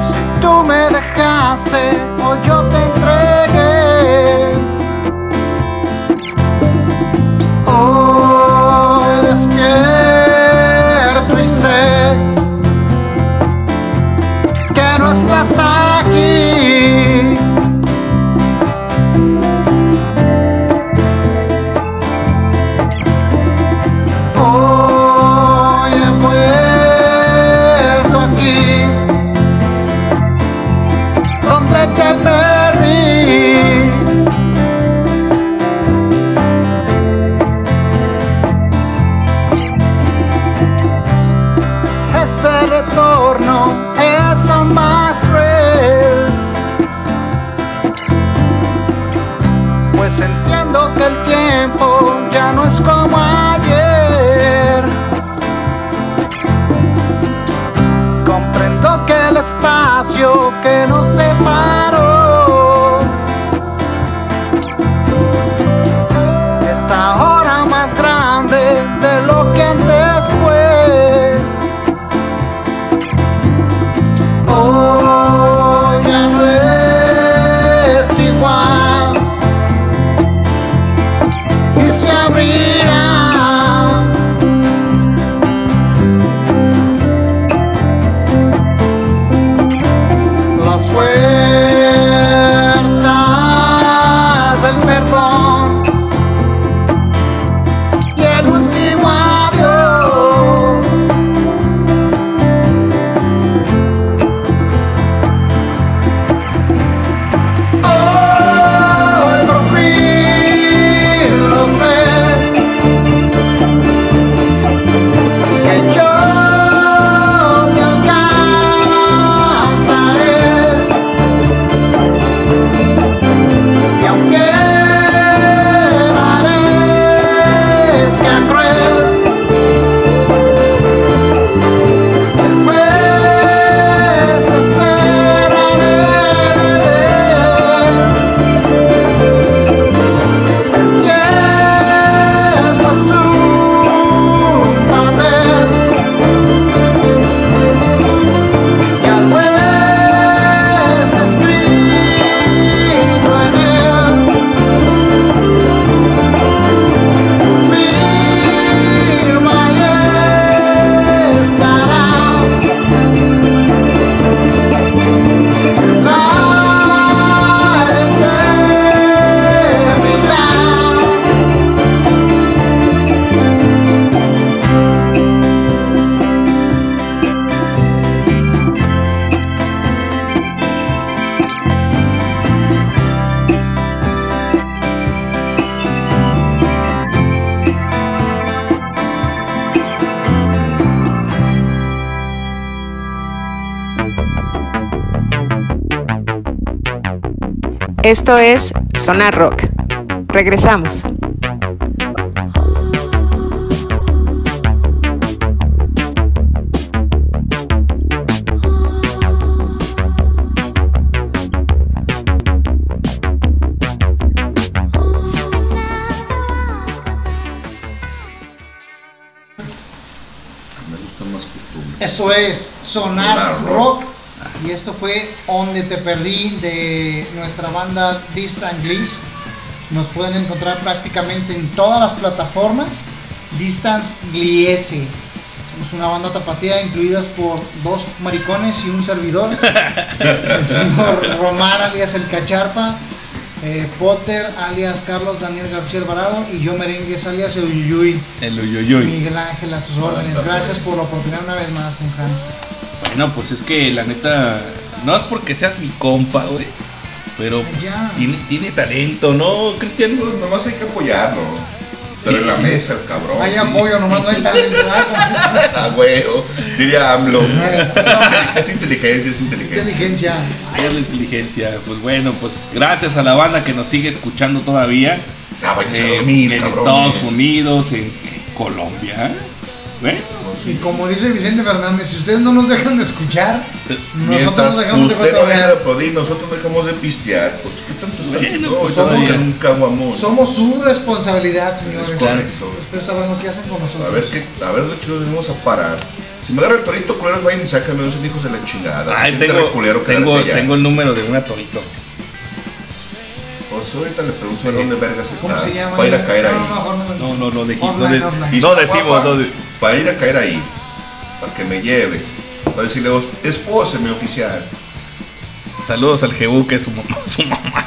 Speaker 3: si tú me dejaste o yo te entregué. Hoy despierto y sé
Speaker 5: Esto es Sonar Rock. Regresamos.
Speaker 3: Eso es Sonar. Rock. Y esto fue Donde Te Perdí de nuestra banda Distant Gliss. Nos pueden encontrar prácticamente en todas las plataformas. Distant Gliese. Somos una banda tapatía incluidas por dos maricones y un servidor. (laughs) El señor Román alias El Cacharpa. Eh, Potter alias Carlos Daniel García Alvarado y yo Merengues alias El Uyuyuy.
Speaker 1: El uyuyuy.
Speaker 3: Miguel Ángel a sus órdenes. Gracias por la oportunidad una vez más, Don Hans.
Speaker 1: Bueno, pues es que la neta, no es porque seas mi compa, güey. Pero pues, tiene, tiene talento, ¿no, Cristian?
Speaker 2: Pues nomás hay que apoyarlo. Pero en la mesa, el cabrón.
Speaker 3: Hay apoyo, nomás no hay talento. (laughs)
Speaker 2: Ah, huevo. Diría AMLO. Es inteligencia, es inteligencia.
Speaker 3: Inteligencia.
Speaker 1: Ay, la inteligencia. Pues bueno, pues gracias a la banda que nos sigue escuchando todavía.
Speaker 2: Ah,
Speaker 1: eh,
Speaker 2: dormir,
Speaker 1: en
Speaker 2: cabrones.
Speaker 1: Estados Unidos, en Colombia. Bueno,
Speaker 3: Y como dice Vicente Fernández, si ustedes no nos dejan de escuchar, nosotros dejamos de
Speaker 2: usted no de
Speaker 3: cotorrear.
Speaker 2: aplaudir, nosotros dejamos de pistear. Pues, ¿qué tanto está?
Speaker 1: Bueno,
Speaker 2: no,
Speaker 1: pues,
Speaker 2: en un caguamón.
Speaker 3: Somos su responsabilidad, señores. Ustedes saben lo que hacen con nosotros.
Speaker 2: A ver, qué, a ver, de chicos, vamos a parar. Si me agarra el torito, culeros, vayan y sáquenme, no hijos de la chingada.
Speaker 1: Ay, tengo,
Speaker 2: culero
Speaker 1: tengo, tengo el número de una torito.
Speaker 2: Pues ahorita le pregunto en dónde vergas está.
Speaker 3: ¿Cómo se llama?
Speaker 2: Para ir a caer ahí.
Speaker 3: no, no
Speaker 1: No, no, no, no, de-
Speaker 3: offline.
Speaker 1: no decimos, no de-
Speaker 2: Para ir a caer ahí. Para que me lleve. Para decirle, "Os- espóseme oficial.
Speaker 1: Saludos al Jebú, que es su mamá. Su mamá.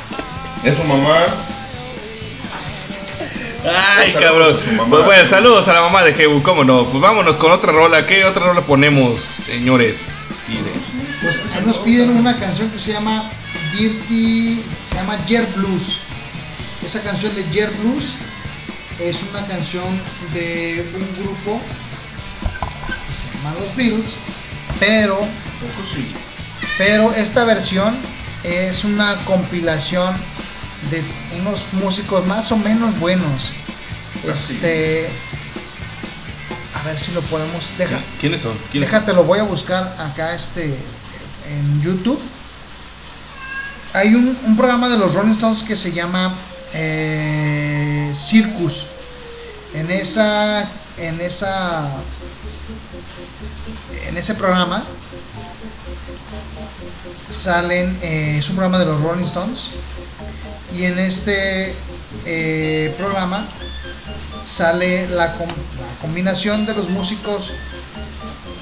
Speaker 2: Es su mamá.
Speaker 1: Ay,
Speaker 2: Saludos
Speaker 1: cabrón.
Speaker 2: mamá.
Speaker 1: Pues bueno, saludos a la mamá de Jebu, cómo no. Pues vámonos con otra rola. ¿Qué otra rola ponemos, señores?
Speaker 3: Pues nos piden una canción que se llama Dirty, se llama Jer Blues. Esa canción de Jer Blues es una canción de un grupo que se llama Los Beatles, pero, pero esta versión es una compilación de unos músicos más o menos buenos. Este, a ver si lo podemos, deja,
Speaker 1: ¿Quiénes son? ¿Quiénes
Speaker 3: Déjate, lo voy a buscar acá este en YouTube. Hay un, programa de los Rolling Stones que se llama eh, Circus. En esa, en esa, en ese programa salen, eh, es un programa de los Rolling Stones y en este eh, programa sale la combinación de los músicos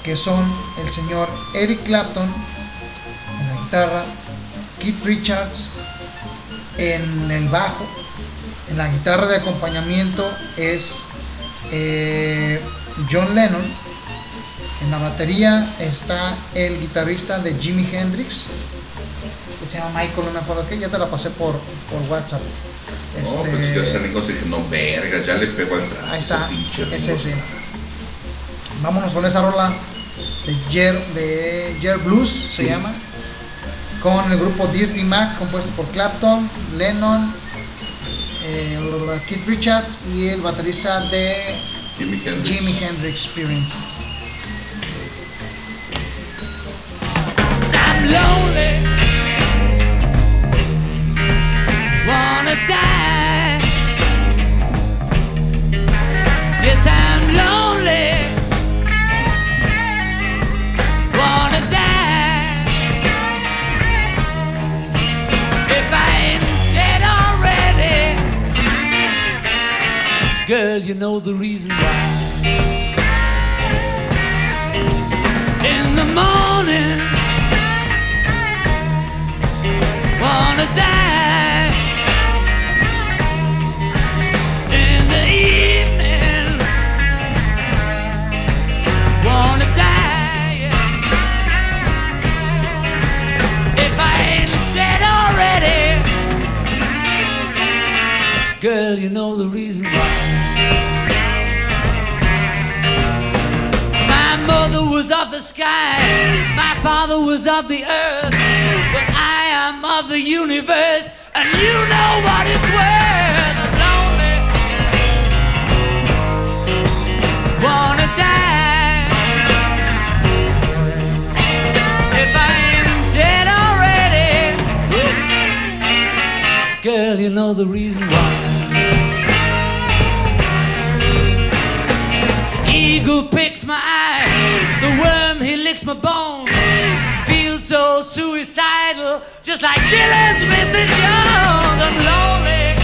Speaker 3: que son el señor Eric Clapton en la guitarra, Keith Richards en el bajo, en la guitarra de acompañamiento es eh, John Lennon, en la batería está el guitarrista de Jimi Hendrix, que se llama Michael, no me acuerdo qué, ya te la pasé por, por WhatsApp.
Speaker 2: No, pues yo salí no, vergas, ya le pego al.
Speaker 3: Ahí está,
Speaker 2: pinche
Speaker 3: es ese. Vámonos con esa rola de Jer, de Jer Blues, se
Speaker 2: Sí.
Speaker 3: llama. Con el grupo Dirty Mac, compuesto por Clapton, Lennon, eh, Keith Richards y el baterista de
Speaker 2: Jimi Hendrix.
Speaker 3: Jimi Hendrix Experience.
Speaker 4: I'm lonely. Wanna die. Yes, I'm lonely. Girl, you know the reason why. In the morning wanna die in the evening. Wanna die if I ain't dead already. Girl, you know the reason why. My mother was of the sky, my father was of the earth, but I am
Speaker 7: of the universe, and you know what it's worth. I'm lonely. Wanna die. If I ain't dead already. Girl, you know the reason why. Eagle picks my eye, the worm he licks my bone. Feel so suicidal, just like Dylan's Mr. Jones. I'm lonely,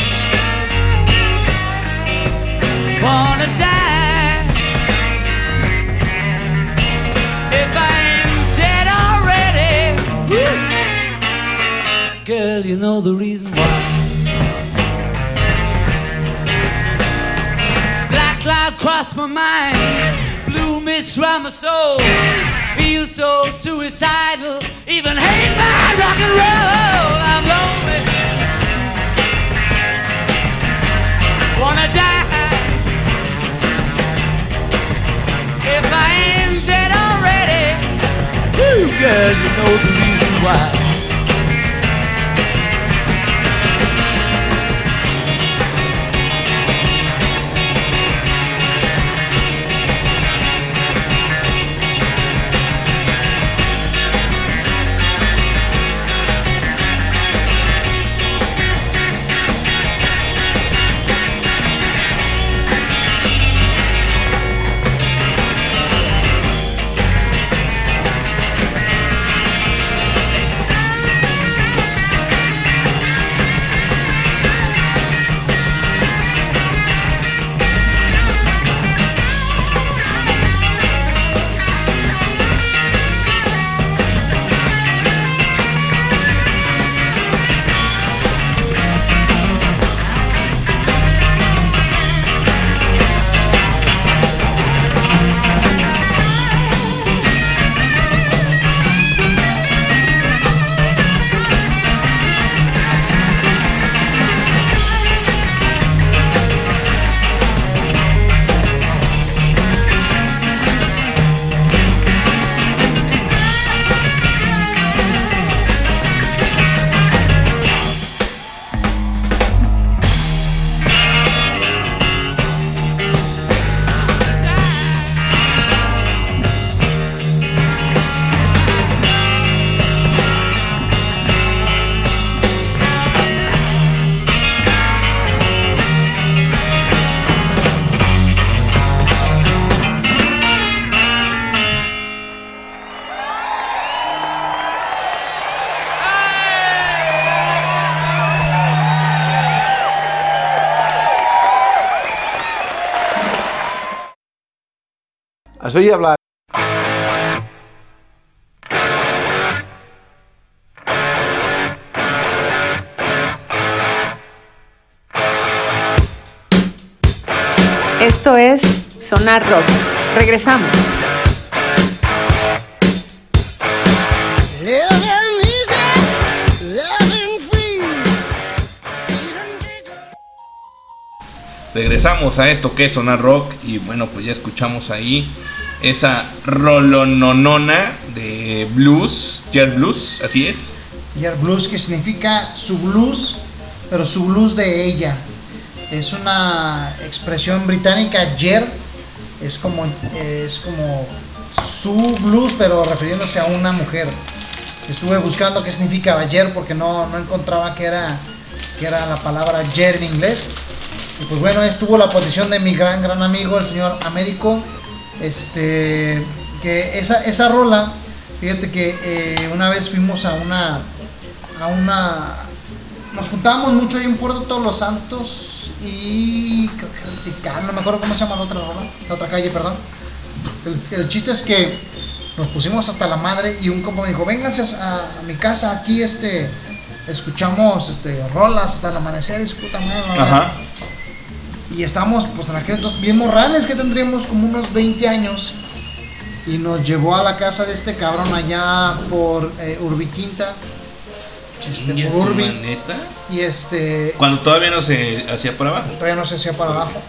Speaker 7: wanna die. If I ain't dead already, girl, you know the reason why. Black cloud crossed my mind, blue mist round my soul. Feel so suicidal, even hate my rock and roll. I'm lonely, wanna die. If I ain't dead already, woo, girl, you know the reason why.
Speaker 13: Has oído hablar.
Speaker 5: Esto es Sonar Rock. Regresamos.
Speaker 1: Regresamos a esto que es Sonar Rock y bueno, pues ya escuchamos ahí esa rolononona de blues, Jet Blues, así es.
Speaker 3: Yer blues que significa su blues, pero su blues de ella. Es una expresión británica, yer, es como, es como su blues, pero refiriéndose a una mujer. Estuve buscando qué significaba yer porque no, no encontraba que era, que era la palabra yer en inglés. Y pues bueno, estuvo la posición de mi gran, gran amigo, el señor Américo. Este, que esa, esa rola, fíjate que eh, una vez fuimos a una, a una, nos juntábamos mucho ahí en Puerto Todos los Santos y creo que no me acuerdo cómo se llama la otra rola, la otra calle, perdón. El, chiste es que nos pusimos hasta la madre y un compa me dijo, vénganse a, mi casa, aquí este, escuchamos este, rolas hasta el amanecer y su puta madre. La verdad".
Speaker 1: Ajá.
Speaker 3: Y estábamos, pues en aquel entonces, bien morrales, que tendríamos como unos 20 años. Y nos llevó a la casa de este cabrón allá por eh, Urbiquinta. Este, por Urbi.
Speaker 1: maneta.
Speaker 3: Y este,
Speaker 1: Cuando todavía no se hacía por abajo.
Speaker 3: todavía no se hacía para abajo.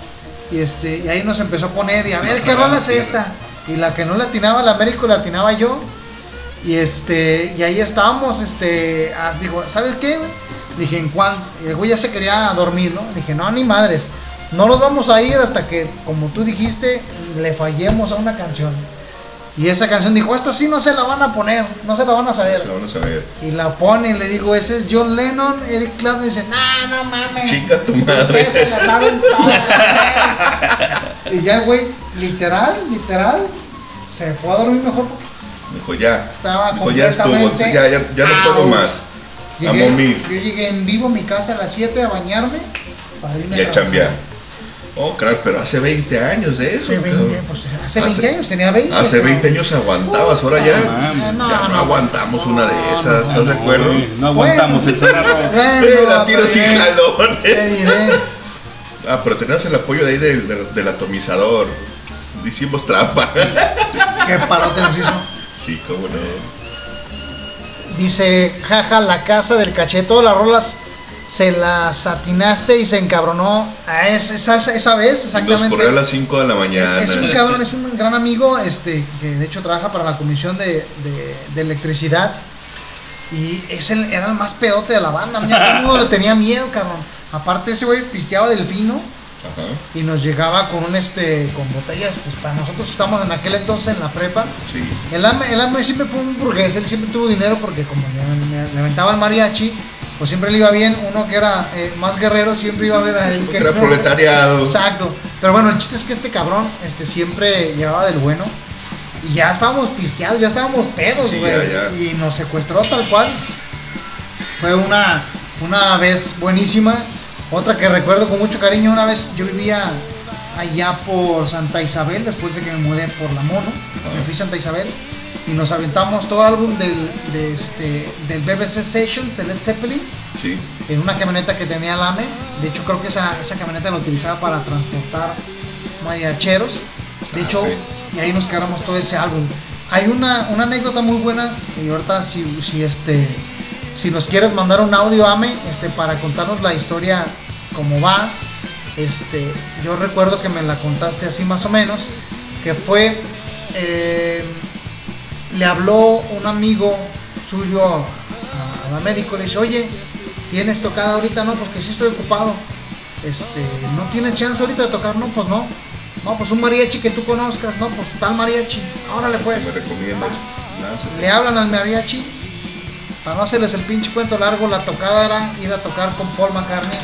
Speaker 3: Y este, y ahí nos empezó a poner, y a ver qué rola es esta. Y la que no la atinaba la América la atinaba yo. Y este, y ahí estábamos, este, ah, digo, ¿sabes qué? Dije, ¿en cuánto? El güey ya se quería dormir, ¿no? Dije, no, ni madres. No nos vamos a ir hasta que, como tú dijiste, le fallemos a una canción. Y esa canción dijo, esta sí no se la van a poner, no se la van a saber.
Speaker 2: Se lo van a saber.
Speaker 3: Y la pone y le digo, ese es John Lennon. Eric Clapton dice, no, no mames.
Speaker 2: Chica tu madre.
Speaker 3: Ustedes se la saben (laughs) todas. güey". y ya el güey, literal, literal, se fue a dormir mejor
Speaker 2: Dijo, ya.
Speaker 3: estaba
Speaker 2: Dijo, ya estuvo.
Speaker 3: completamente
Speaker 2: Ya, ya, ya no puedo más. A
Speaker 3: Llegué,
Speaker 2: momir.
Speaker 3: yo llegué en vivo a mi casa a las 7 a bañarme para irme
Speaker 2: Y a
Speaker 3: trabajar.
Speaker 2: chambear. Oh, claro, pero hace 20 años de eso.
Speaker 3: Hace 20,
Speaker 2: cabrón.
Speaker 3: pues hace 20
Speaker 2: Hace-
Speaker 3: años, tenía 20.
Speaker 2: Hace
Speaker 3: cabrón.
Speaker 2: 20 años aguantabas, ahora ya,
Speaker 3: no,
Speaker 2: ya no
Speaker 3: no.
Speaker 2: aguantamos una de esas, ¿estás de acuerdo?
Speaker 1: No aguantamos el.
Speaker 3: Bueno,
Speaker 2: Eh, la tiro sin jalones. Ah, pero tenías el apoyo de ahí del, del- del atomizador. Hicimos trampa.
Speaker 3: Qué parote nos hizo.
Speaker 2: sí, cómo no.
Speaker 3: Dice, jaja, la casa del caché, todas las rolas se las atinaste y se encabronó a esa, esa, esa vez,
Speaker 2: Nos
Speaker 3: exactamente.
Speaker 2: corrió a las 5 de la mañana.
Speaker 3: Es un cabrón, es un gran amigo, este, que de hecho trabaja para la Comisión de, de- de Electricidad. Y es el, era el más pedote de la banda. Mundo le tenía miedo, cabrón. Aparte ese güey pisteaba del vino
Speaker 2: Ajá,
Speaker 3: y nos llegaba con un este con botellas, pues para nosotros que estamos en aquel entonces en la prepa.
Speaker 2: sí.
Speaker 3: El AME, el AME siempre fue un burgués, él siempre tuvo dinero porque como le, le- le aventaba el mariachi, pues siempre le iba bien. Uno que era eh, más guerrero siempre iba a ver a él.
Speaker 2: Porque era proletariado.
Speaker 3: Exacto. Pero bueno, el chiste es que este cabrón este, siempre llevaba del bueno. Y ya estábamos pisteados, ya estábamos pedos,
Speaker 2: Sí,
Speaker 3: güey.
Speaker 2: ya, ya.
Speaker 3: Y nos secuestró tal cual. Fue una, una vez buenísima. Otra que recuerdo con mucho cariño, una vez yo vivía allá por Santa Isabel, después de que me mudé por la mono. Me fui a Santa Isabel y nos aventamos todo el álbum del, de este, del BBC Sessions de Led Zeppelin
Speaker 2: Sí.
Speaker 3: en una camioneta que tenía el AME. De hecho, creo que esa, esa camioneta la utilizaba para transportar mariacheros. De
Speaker 2: Ah,
Speaker 3: hecho, y ahí nos cargamos todo ese álbum. Hay una, una anécdota muy buena y ahorita si, si este si nos quieres mandar un audio AME este para contarnos la historia como va este yo recuerdo que me la contaste así más o menos que fue eh, le habló un amigo suyo a, a la médico le dice oye tienes tocada ahorita no porque sí estoy ocupado este no tienes chance ahorita de tocar no pues no no pues un mariachi que tú conozcas no pues tal mariachi órale
Speaker 2: ¿Qué
Speaker 3: pues
Speaker 2: me recomiendas?
Speaker 3: Le hablan al mariachi. Para no hacerles el pinche cuento largo, la tocada era ir a tocar con Paul McCartney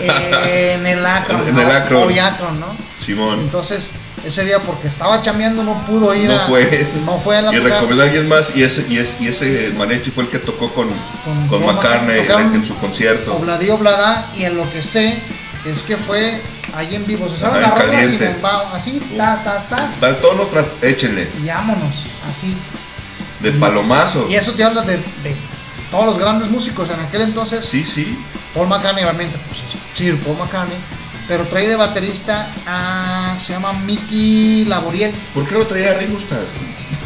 Speaker 3: (laughs) en el Akron.
Speaker 2: En
Speaker 3: ¿no?
Speaker 2: Simón.
Speaker 3: Entonces, ese día porque estaba chambeando no pudo ir
Speaker 2: No
Speaker 3: a
Speaker 2: fue.
Speaker 3: no fue a la
Speaker 2: Y recomendó a alguien más y ese, y ese, y ese mariachi fue el que tocó con,
Speaker 3: Con
Speaker 2: con, McCartney en, su concierto.
Speaker 3: Obladí Oblada y en lo que sé es que fue ahí en vivo. Se rolas y
Speaker 2: caliente.
Speaker 3: bombao, así, tas, tas, tas.
Speaker 2: Está el tono, échenle.
Speaker 3: Y vámonos, así.
Speaker 2: De palomazo.
Speaker 3: Y eso te habla de, de todos los grandes músicos en aquel entonces.
Speaker 2: Sí, sí.
Speaker 3: Paul McCartney, realmente, pues sí, Paul McCartney. Pero trae de baterista a. se llama Mickey Laboriel.
Speaker 2: ¿Por qué lo traía a Ringo Starr?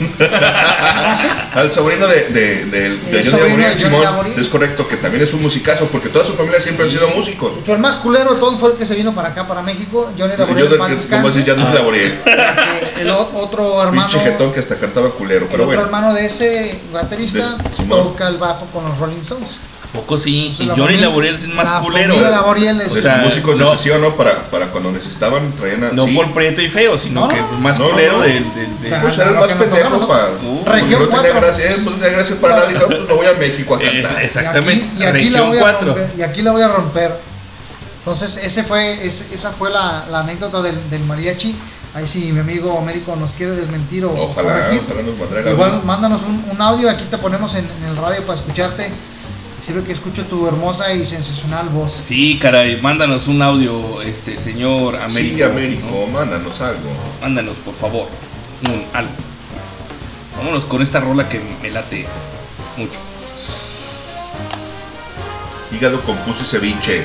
Speaker 2: (laughs) Al sobrino de, de, de, de
Speaker 3: El
Speaker 2: Johnny Laboriel, Simón.
Speaker 3: Laboriel.
Speaker 2: Es correcto, que también es un musicazo, porque toda su familia siempre han sido músicos.
Speaker 3: El más culero de todos fue el que se vino para acá, para México. Johnny
Speaker 2: Yo
Speaker 3: Laboriel. descanse.
Speaker 2: como así, Johnny Laboriel.
Speaker 3: Porque (laughs) El otro hermano.
Speaker 2: Pinche que hasta cantaba culero,
Speaker 3: El
Speaker 2: pero
Speaker 3: otro
Speaker 2: bueno.
Speaker 3: hermano de ese baterista
Speaker 2: De- Simón.
Speaker 3: toca el bajo con los Rolling Stones.
Speaker 1: Poco sí. Y Johnny
Speaker 3: familia-
Speaker 1: Laboriel es el más
Speaker 3: la
Speaker 1: culero.
Speaker 3: Laboriel es-
Speaker 2: Pues
Speaker 1: O sea,
Speaker 2: músicos de
Speaker 1: no-
Speaker 2: sesión, ¿no? Para, para cuando necesitaban, traían a.
Speaker 1: No
Speaker 2: sí.
Speaker 1: por prieto y feo, sino
Speaker 3: No,
Speaker 1: que
Speaker 3: no.
Speaker 1: más
Speaker 2: No,
Speaker 1: culero
Speaker 2: no.
Speaker 1: del. del-
Speaker 3: Ajá.
Speaker 2: Pues era el
Speaker 3: Lo
Speaker 2: más
Speaker 3: que nos tocó a
Speaker 2: pendejo
Speaker 3: nosotros.
Speaker 2: para.
Speaker 1: Uh,
Speaker 2: no tenía gracia, pues no tenía gracia para nada. Dijo, pues me voy a México a
Speaker 1: Es-
Speaker 2: cantar.
Speaker 1: exactamente.
Speaker 3: Y aquí, y aquí la voy a
Speaker 1: 4.
Speaker 3: romper. Y aquí la voy a romper. Entonces, ese fue, ese- esa fue la, la anécdota del, del mariachi. Ahí si mi amigo Américo nos quiere desmentir o
Speaker 2: Ojalá,
Speaker 3: corregir,
Speaker 2: ojalá nos
Speaker 3: igual mándanos un, un audio, aquí te ponemos en, en el radio para escucharte. Sirve que escucho tu hermosa y sensacional voz.
Speaker 1: Sí, caray, mándanos un audio, este señor Américo.
Speaker 2: Sí, Américo,
Speaker 1: ¿no?
Speaker 2: mándanos algo.
Speaker 1: Mándanos, por favor, un algo. Vámonos con esta rola que me late mucho.
Speaker 2: Hígado con pus y ceviche.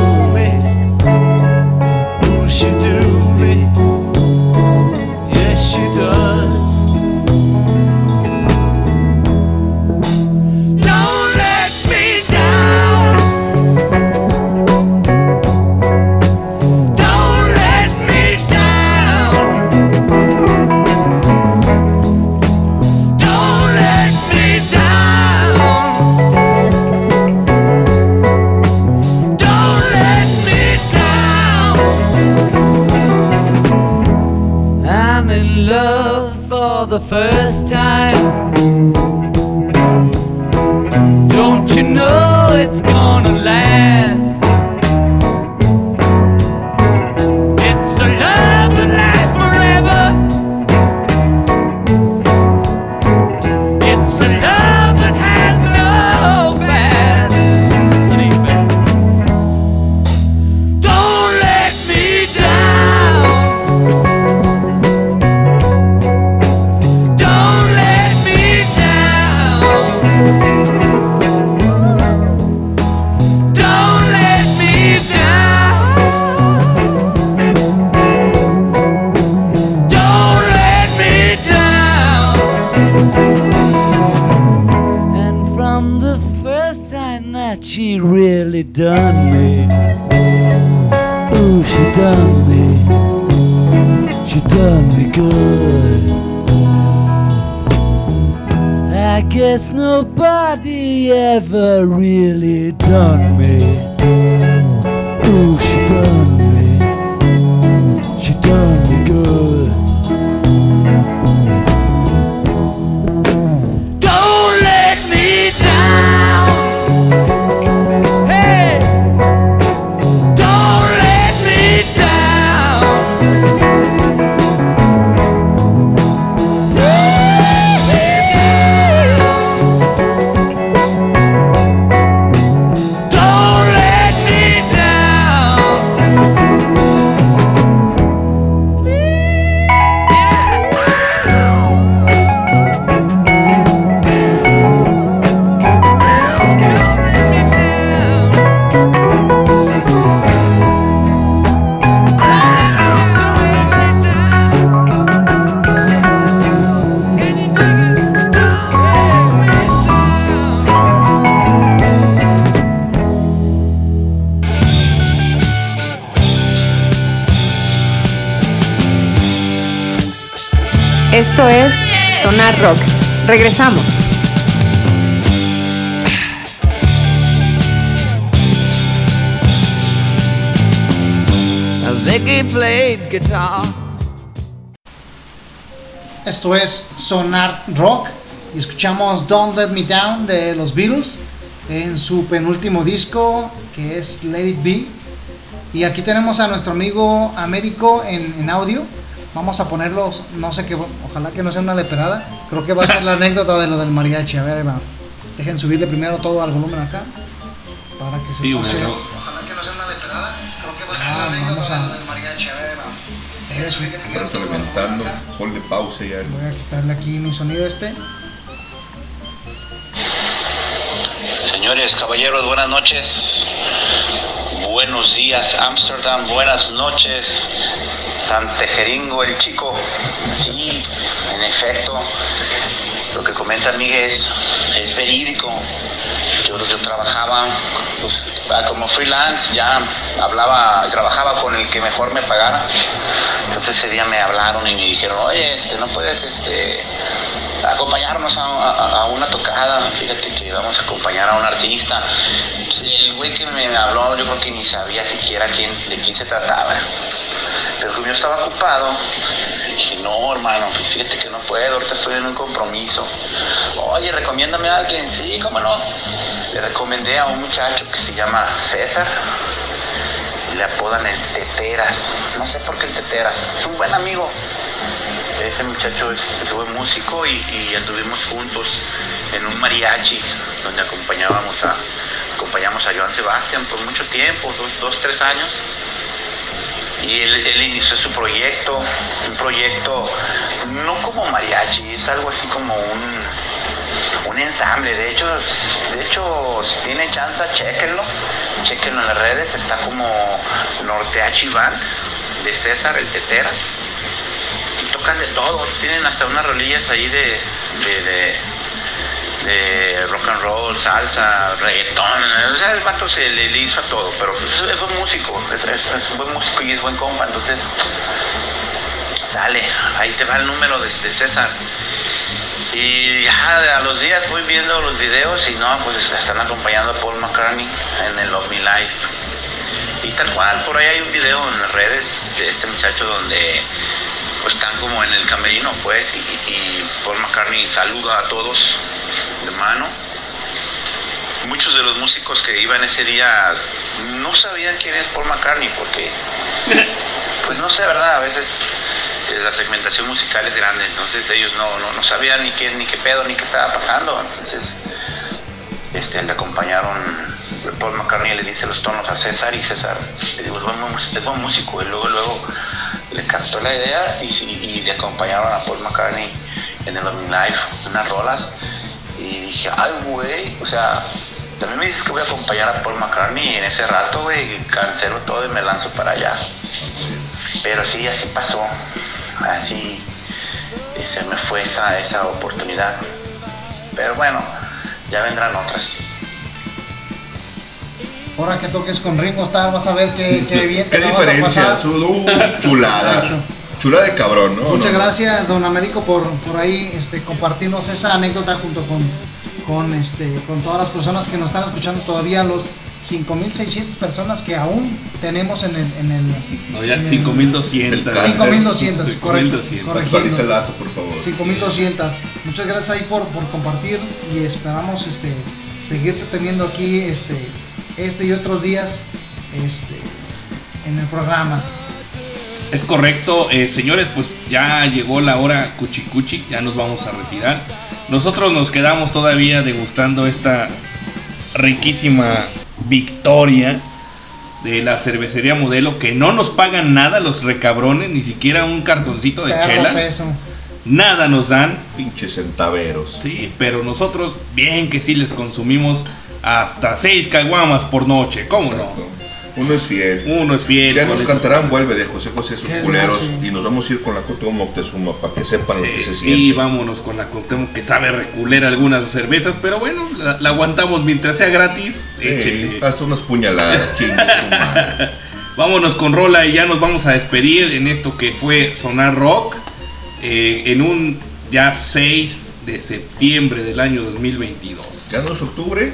Speaker 3: escuchamos Don't Let Me Down de los Beatles en su penúltimo disco que es Let It Be. Y aquí tenemos a nuestro amigo Américo en, en audio. Vamos a ponerlos, no sé qué, ojalá que no sea una leperada. Creo que va a ser la anécdota de lo del mariachi. A ver, ahí va. Dejen subirle primero todo al volumen acá. Para que se
Speaker 1: Sí,
Speaker 3: pase.
Speaker 1: bueno.
Speaker 3: Ojalá que no sea una leperada. Creo que va a ser la anécdota de lo del mariachi. A ver. Eso.
Speaker 2: Retroalimentando, ponle pausa ya.
Speaker 3: Voy a quitarle aquí mi sonido este.
Speaker 14: Señores, caballeros, buenas noches. Buenos días, Ámsterdam. Buenas noches, Santejeringo, el chico. Sí, en efecto, lo que comenta Miguel es, es verídico. Yo, yo trabajaba pues, ah, como freelance, ya hablaba, trabajaba con el que mejor me pagara. Entonces ese día me hablaron y me dijeron, oye, este, no puedes este, acompañarnos a, a- una tocada. Fíjate que vamos a acompañar a un artista. El güey que me habló, yo creo que ni sabía siquiera quién, de quién se trataba. Pero como yo estaba ocupado, dije, no, hermano, pues fíjate que no puedo, ahorita estoy en un compromiso. Oye, recomiéndame a alguien. Sí, cómo no. Le recomendé a un muchacho que se llama César. Le apodan el Teteras. No sé por qué el Teteras. Es un buen amigo. Ese muchacho es, es buen músico y, y anduvimos juntos en un mariachi donde acompañábamos a, acompañamos a Joan Sebastián por mucho tiempo, dos, dos tres años. Y él, inició su proyecto, un proyecto no como mariachi, es algo así como un, un ensamble. De hecho, de hecho, si tienen chance, chequenlo. Chequenlo en las redes. Está como Norteachi Band de César, el Teteras. De todo. Tienen hasta unas rolillas ahí de, de, rock and roll, salsa, reggaetón. O sea, el vato se le, le hizo a todo. Pero pues, es, es un músico. Es, un buen músico y es buen compa. Entonces, sale. Ahí te va el número de, de César. Y a los días voy viendo los videos y no, pues están acompañando a Paul McCartney en el Love Me Life. Y tal cual, por ahí hay un video en las redes de este muchacho donde están como en el camerino, pues, y, y Paul McCartney saluda a todos de mano. Muchos de los músicos que iban ese día no sabían quién es Paul McCartney porque, pues no sé, ¿verdad? A veces eh, la segmentación musical es grande, entonces ellos no, no, no sabían ni qué, ni qué pedo, ni qué estaba pasando. Entonces, este, le acompañaron, Paul McCartney le dice los tonos a César y César, le digo, es buen músico, y luego, luego le captó la idea y, y le acompañaron a Paul McCartney en el Loving Life, unas rolas, y dije, ay, güey, o sea, también me dices que voy a acompañar a Paul McCartney en ese rato, güey, cancelo todo y me lanzo para allá. Pero sí, así pasó, así eh, se me fue esa, esa oportunidad. Pero bueno, ya vendrán otras.
Speaker 3: Ahora que toques con Ringo Starr vas a ver qué, (laughs) qué bien te
Speaker 2: ¿Qué
Speaker 3: la vas a
Speaker 2: diferencia? uh, chulada.
Speaker 3: Exacto.
Speaker 2: Chulada de cabrón, ¿no?
Speaker 3: Muchas
Speaker 2: No, no.
Speaker 3: gracias, don Américo, por, por ahí este, compartirnos esa anécdota junto con, con, este, con todas las personas que nos están escuchando todavía, los 5.600 personas que aún tenemos en el... En el
Speaker 1: No, ya
Speaker 3: en el-
Speaker 1: 5200.
Speaker 3: 5.200, correcto,
Speaker 1: 5200.
Speaker 3: correcto.
Speaker 2: Actualiza el dato, por favor.
Speaker 3: 5200. Muchas gracias ahí por, por compartir y esperamos este seguirte teniendo aquí este este y otros días este en el programa.
Speaker 1: Es correcto, eh, señores, pues ya llegó la hora cuchicuchi, ya nos vamos a retirar. Nosotros nos quedamos todavía degustando esta riquísima victoria de la cervecería modelo que no nos pagan nada los recabrones, ni siquiera un cartoncito de
Speaker 3: Perro
Speaker 1: chela.
Speaker 3: peso.
Speaker 1: Nada nos dan.
Speaker 2: Pinches centaveros.
Speaker 1: Sí, pero nosotros bien que sí les consumimos hasta seis caguamas por noche, ¿cómo no?
Speaker 2: Uno es fiel.
Speaker 1: Uno es fiel.
Speaker 2: Ya nos
Speaker 1: eso.
Speaker 2: cantarán Vuelve de José José sus culeros
Speaker 3: hermoso.
Speaker 2: y nos vamos a ir con la Cuauhtémoc Moctezuma para que sepan lo que
Speaker 1: Eh,
Speaker 2: se
Speaker 1: sí,
Speaker 2: siente.
Speaker 1: vámonos con la Cuauhtémoc que sabe reculer algunas cervezas, pero bueno, la, la aguantamos mientras sea gratis. échenle.
Speaker 2: Sí, hasta unas puñaladas. (laughs)
Speaker 1: Vámonos con Rola y ya nos vamos a despedir en esto que fue Sonar Rock eh, en un ya 6 de septiembre del año 2022.
Speaker 2: ¿Ya no es octubre?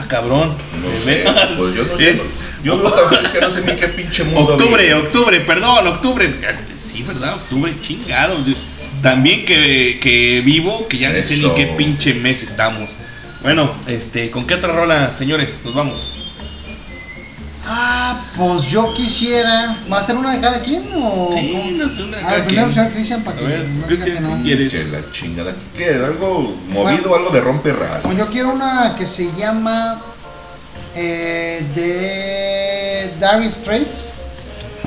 Speaker 1: Ah, cabrón.
Speaker 2: No
Speaker 1: ¿de
Speaker 2: sé,
Speaker 1: veras?
Speaker 2: pues yo no sé.
Speaker 1: Es
Speaker 2: Yo no que no sé ni qué pinche mundo
Speaker 1: octubre,
Speaker 2: vive.
Speaker 1: octubre, perdón, octubre. Sí, ¿verdad? Octubre, chingado. También que, que vivo, que ya no sé ni qué pinche mes estamos. Bueno, este, ¿con qué otra rola, señores? Nos vamos.
Speaker 3: Ah, pues yo quisiera. ¿Va a ser una de cada quien o.?
Speaker 1: Sí, no sé, una de
Speaker 3: Ah,
Speaker 1: cada
Speaker 3: primero
Speaker 1: quien.
Speaker 3: señor Cristian para
Speaker 1: A
Speaker 3: que
Speaker 1: ver,
Speaker 3: no diga
Speaker 1: Cristian,
Speaker 3: que no.
Speaker 1: ¿qué quieres?
Speaker 2: Que la chingada. ¿Qué quieres? ¿Algo movido o algo de rompe ras?
Speaker 3: Pues yo quiero una que se llama eh, de Dire Straits.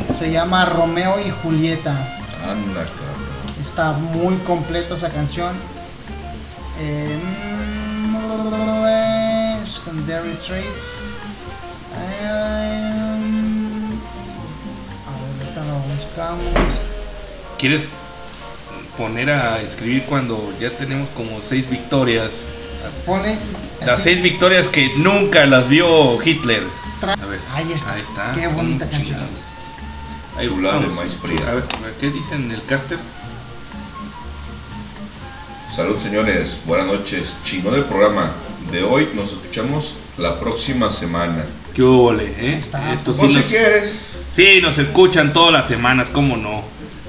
Speaker 3: Se llama Romeo y Julieta.
Speaker 2: Anda, cabrón.
Speaker 3: Está muy completa esa canción. Eh, mm, es con Dire Straits. Eh,
Speaker 1: ¿Quieres poner a escribir cuando ya tenemos como seis victorias?
Speaker 3: Pone.
Speaker 1: Las
Speaker 3: así,
Speaker 1: seis victorias que nunca las vio Hitler.
Speaker 3: Stra-
Speaker 1: A ver,
Speaker 3: Ahí está.
Speaker 1: Ahí está.
Speaker 3: Qué bonita canción.
Speaker 1: chingados. Ahí
Speaker 2: de
Speaker 1: vamos.
Speaker 2: maíz.
Speaker 1: A ver, a ver, ¿qué dicen en el caster?
Speaker 2: Salud, señores. Buenas noches. Chingón el programa de hoy. Nos escuchamos la próxima semana.
Speaker 1: ¿Qué óvole, eh?
Speaker 3: está.
Speaker 1: Esto sí
Speaker 2: O si
Speaker 1: nos,
Speaker 2: quieres.
Speaker 1: Sí, nos escuchan todas las semanas, ¿cómo no?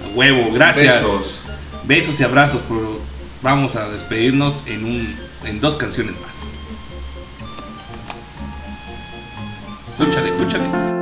Speaker 1: A huevo, gracias.
Speaker 2: Besos.
Speaker 1: Besos y abrazos, pero vamos a despedirnos en un en dos canciones más. Escúchale, escúchale.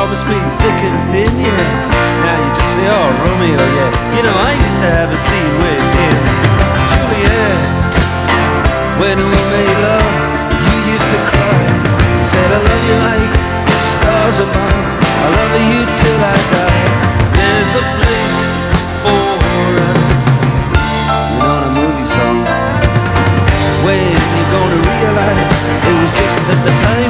Speaker 9: You promised me thick and thin, yeah. Now you just say, oh, Romeo, yeah. You know, I used to have a scene with him. Juliet, when we made love, you used to cry. You said, I love you like stars above. I love you till I die. There's a place for us. You're not a movie song. When you gonna realize it was just that the time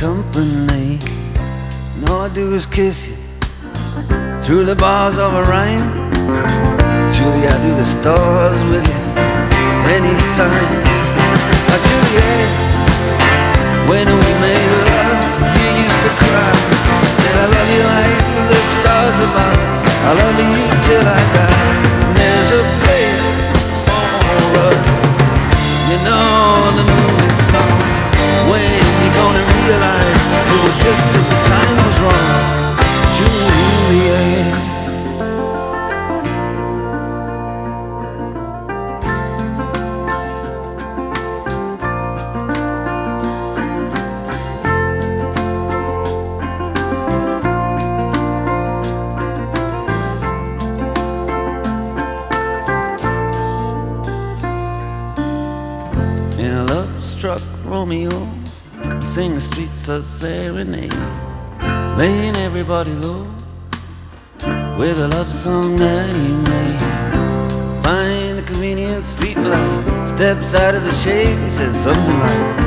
Speaker 9: company, and all I do is kiss you through the bars of a rhyme. Julie, I do the stars with you anytime. Uh, Juliet, when we made love, you used to cry. I Said I love you like the stars above. I love you till I die. There's a place for us. You know the movie song. When you gonna realize it was just that the time was wrong, Juliet. He sang the streets a serenade, laying everybody low with a love song that he made. Find the convenient street light, steps out of the shade, and says something like,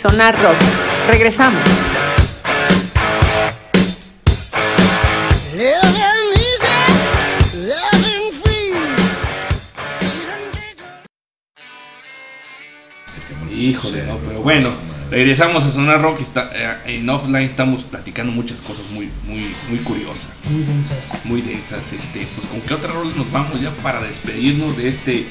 Speaker 5: Sonar Rock. Regresamos.
Speaker 1: Híjole, no, pero bueno, regresamos a Sonar Rock. Está, eh, en offline estamos platicando muchas cosas muy, muy, muy curiosas,
Speaker 3: Muy densas.
Speaker 1: muy densas. Este, pues con qué otra rol nos vamos ya para despedirnos de este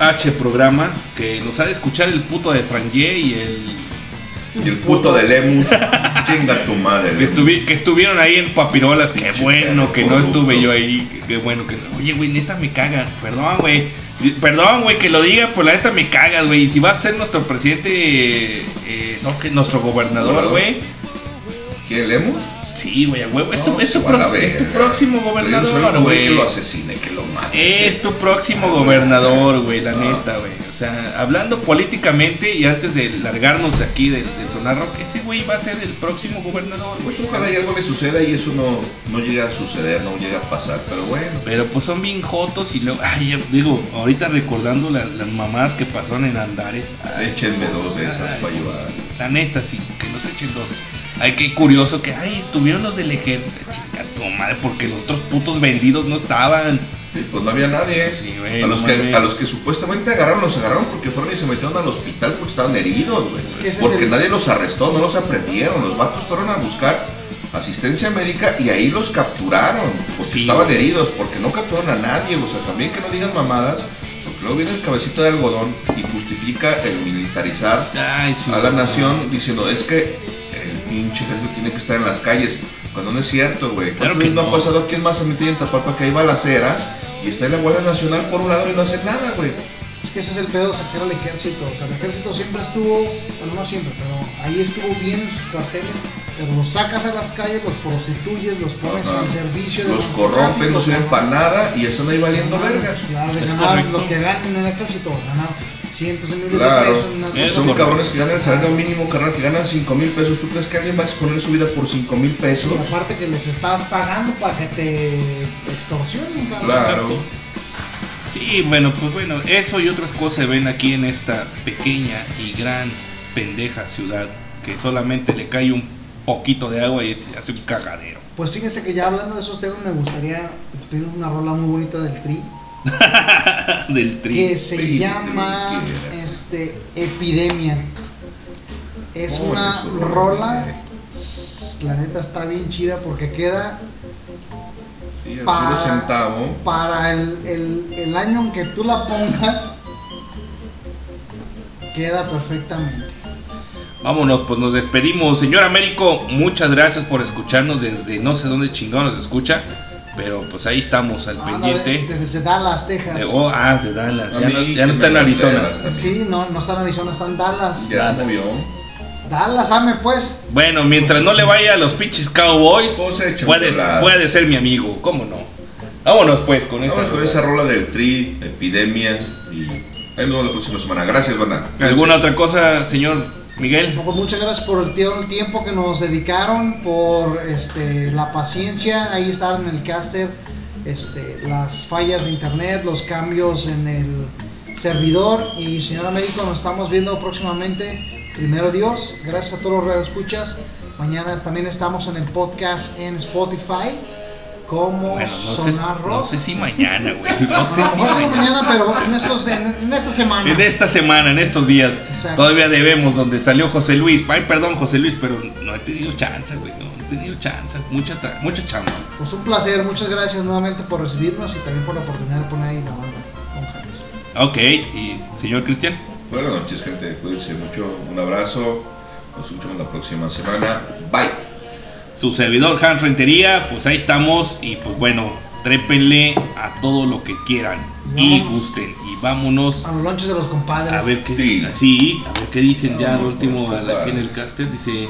Speaker 1: H programa que nos ha de escuchar el puto de Frangé y el
Speaker 2: Y el puto de Lemus, (laughs) chinga tu madre.
Speaker 1: que, estuvi- que estuvieron ahí en Papirolas. Qué bueno que no estuve yo ahí. Qué bueno que. Oye, güey, neta me caga. Perdón, güey. Perdón, güey, que lo diga, pues la neta me cagas, güey. Y si va a ser nuestro presidente, eh, no, que nuestro gobernador,
Speaker 2: ¿Gobernador?
Speaker 1: güey.
Speaker 2: ¿Qué, Lemus?
Speaker 1: Sí, güey, a huevo. Es, tu,
Speaker 2: No,
Speaker 1: es, tu
Speaker 2: se van a
Speaker 1: pro- es tu
Speaker 2: ver.
Speaker 1: próximo gobernador, güey.
Speaker 2: Que lo asesine, que lo mate.
Speaker 1: Es tu próximo gobernador, güey, la neta, güey. O sea, hablando políticamente y antes de largarnos aquí del, del Sonar Rock, ese güey va a ser el próximo gobernador.
Speaker 2: Pues ojalá y algo le suceda y eso no, no llega a suceder, no llega a pasar, pero bueno.
Speaker 1: Pero pues son bien jotos y luego, ay, digo, ahorita recordando la- las mamadas que pasaron en Andares. ay,
Speaker 2: Échenme dos de esas
Speaker 1: ay,
Speaker 2: para ayudar.
Speaker 1: La neta, sí, que nos echen dos. Ay, qué curioso que, ay, estuvieron los del ejército, chica tu madre, porque los otros putos vendidos no estaban.
Speaker 2: Sí, pues no había nadie.
Speaker 1: Sí, güey,
Speaker 2: a, los
Speaker 1: no
Speaker 2: que,
Speaker 1: mames.
Speaker 2: a los que supuestamente agarraron, los agarraron porque fueron y se metieron al hospital porque estaban heridos, güey.
Speaker 3: que es
Speaker 2: Porque
Speaker 3: el-
Speaker 2: nadie los arrestó, no los aprendieron. Los vatos fueron a buscar asistencia médica y ahí los capturaron porque
Speaker 1: Sí,
Speaker 2: estaban
Speaker 1: güey.
Speaker 2: heridos, porque no capturaron a nadie. O sea, también que no digan mamadas, porque luego viene el cabecita de algodón y justifica el militarizar
Speaker 1: Ay, sí.
Speaker 2: a la nación diciendo es que pinche ejército tiene que estar en las calles. Cuando no es cierto, güey.
Speaker 1: Claro
Speaker 2: ¿Cuántas
Speaker 1: que
Speaker 2: no
Speaker 1: no.
Speaker 2: ha pasado aquí en Mazamitla y en Tapalpa que hay balaceras y está en la Guardia Nacional por un lado y no hacen nada, güey?
Speaker 3: Es que ese es el pedo de sacar al ejército. O sea, el ejército siempre estuvo, bueno, no siempre, pero ahí estuvo bien en sus cuarteles. Pero los sacas a las calles, los prostituyes, los pones
Speaker 2: Ajá.
Speaker 3: al servicio de
Speaker 2: Los corrompen, no sirven para nada y están ahí valiendo vergas.
Speaker 3: Claro, de
Speaker 1: Es
Speaker 3: ganar
Speaker 1: correcto.
Speaker 3: lo que ganan en el ejército, ganar cientos de miles
Speaker 2: Claro,
Speaker 3: de pesos. en una
Speaker 1: Eso,
Speaker 3: cosa.
Speaker 2: son
Speaker 1: correcto.
Speaker 2: cabrones que ganan el salario mínimo, carnal, que ganan 5 mil pesos. ¿Tú crees que alguien va a exponer su vida por 5 mil pesos?
Speaker 3: Y aparte que les estás pagando para que te, te extorsionen, cabrón.
Speaker 2: Claro.
Speaker 1: Sí, bueno, pues bueno, eso y otras cosas se ven aquí en esta pequeña y gran pendeja ciudad que solamente le cae un poquito de agua y se hace un cagadero.
Speaker 3: Pues fíjense que ya hablando de esos temas me gustaría despedir una rola muy bonita del Tri (laughs)
Speaker 1: Del tri.
Speaker 3: que se
Speaker 2: Tri,
Speaker 3: llama
Speaker 2: tri,
Speaker 3: este Epidemia. Es
Speaker 2: Oh,
Speaker 3: una
Speaker 2: eso,
Speaker 3: rola,
Speaker 2: eh.
Speaker 3: la neta está bien chida porque queda
Speaker 2: Sí, el
Speaker 3: Pa-
Speaker 2: puro centavo.
Speaker 3: para el, el- el año en que tú la pongas, queda perfectamente.
Speaker 1: Vámonos, pues nos despedimos. Señor Américo, muchas gracias por escucharnos desde no sé dónde chingón nos escucha. Pero pues ahí estamos al
Speaker 3: Ándale,
Speaker 1: pendiente.
Speaker 3: Desde Dallas, Texas.
Speaker 1: De- oh, ah, de Dallas. Ya
Speaker 2: mí,
Speaker 1: no, ya
Speaker 2: que
Speaker 1: no está en Arizona.
Speaker 2: Dallas.
Speaker 3: Sí, no, no está en Arizona, está en Dallas.
Speaker 2: Ya se
Speaker 1: Dallas.
Speaker 2: movió.
Speaker 3: Dallas, ame pues.
Speaker 1: Bueno, mientras no le vaya a los pinches Cowboys, puede, puede ser mi amigo. ¿Cómo no? Vámonos pues con esa.
Speaker 2: Vamos con esa rola del Tri, Epidemia y ahí nos vemos la próxima semana. Gracias, banda.
Speaker 1: ¿Alguna otra cosa, señor Miguel?
Speaker 3: Pues muchas gracias por el tie- el tiempo que nos dedicaron, por este, la paciencia. Ahí estaban en el caster este, las fallas de internet, los cambios en el servidor. Y señor Américo, nos estamos viendo próximamente. Primero Dios, gracias a todos los radioescuchas. Mañana también estamos en el podcast en Spotify como
Speaker 1: Bueno, no sé,
Speaker 3: Sonar
Speaker 1: no
Speaker 3: Rock.
Speaker 1: sé si mañana, güey. (laughs) No sé
Speaker 3: No,
Speaker 1: si
Speaker 3: no sé
Speaker 1: mañana.
Speaker 3: mañana, pero en, estos, en, en esta semana.
Speaker 1: En esta semana, en estos días,
Speaker 3: Exacto.
Speaker 1: todavía debemos donde salió José Luis. Ay, perdón, José Luis, pero no he tenido chance, güey. No he tenido chance. Mucha, mucha chamba.
Speaker 3: Pues un placer, muchas gracias nuevamente por recibirnos y también por la oportunidad de poner ahí la banda con James.
Speaker 1: Ok, y señor Cristian.
Speaker 2: Buenas noches, gente. Cuídense mucho. Un abrazo. Nos escuchamos la próxima semana. Bye.
Speaker 1: Su servidor Hans Rentería, pues ahí estamos. Y pues bueno, trépenle a todo lo que quieran y
Speaker 3: Vámonos.
Speaker 1: gusten. Y vámonos
Speaker 3: A los lonches de los compadres.
Speaker 1: a ver qué
Speaker 2: Sí.
Speaker 1: sí, a ver qué dicen ya al último
Speaker 2: los
Speaker 1: la- aquí en el caster. Dice.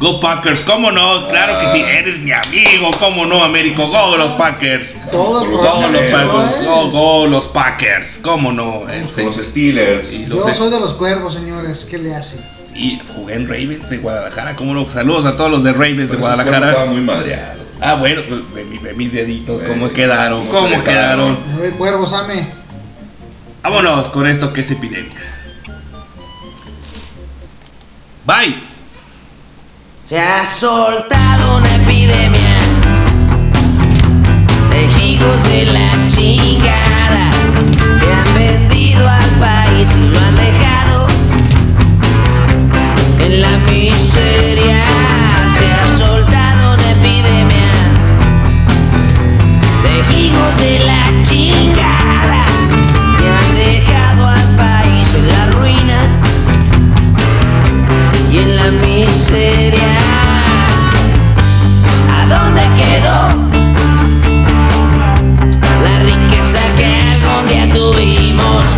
Speaker 1: Go Packers, ¿cómo no? Claro que sí, eres mi amigo, ¿cómo no, Américo? Go los Packers.
Speaker 3: Todo
Speaker 2: Con los
Speaker 1: Go los. Packers, go, go los Packers, ¿cómo no? Se-
Speaker 2: los Steelers.
Speaker 1: y
Speaker 3: Yo
Speaker 1: los-
Speaker 3: soy de los cuervos, señores. ¿Qué le hace?
Speaker 1: Y jugué en Ravens de Guadalajara, ¿cómo no? Saludos a todos los de Ravens de
Speaker 2: Pero
Speaker 1: Guadalajara.
Speaker 2: Estaba muy madreado.
Speaker 1: Ah, bueno, pues ve, mi- ve mis deditos, ¿cómo
Speaker 2: Eh,
Speaker 1: quedaron?
Speaker 2: ¿cómo
Speaker 1: ¿Cómo quedaron?
Speaker 2: quedaron?
Speaker 3: Me doy cuervos, ame.
Speaker 1: Vámonos con esto que es epidemia. Bye.
Speaker 8: Se ha soltado una epidemia de hijos de la chingada que han vendido al país y lo han dejado la miseria. Se ha soltado una epidemia de hijos de la chingada que han dejado al país en la ruina y en la miseria. ¿A dónde quedó la riqueza que algún día tuvimos?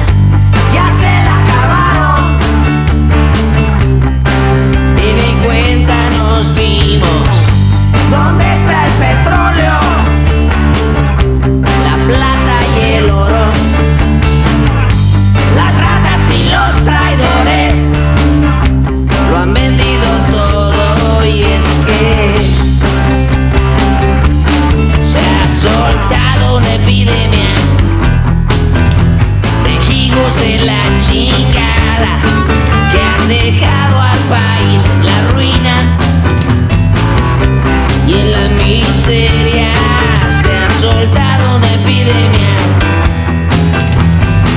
Speaker 8: epidemia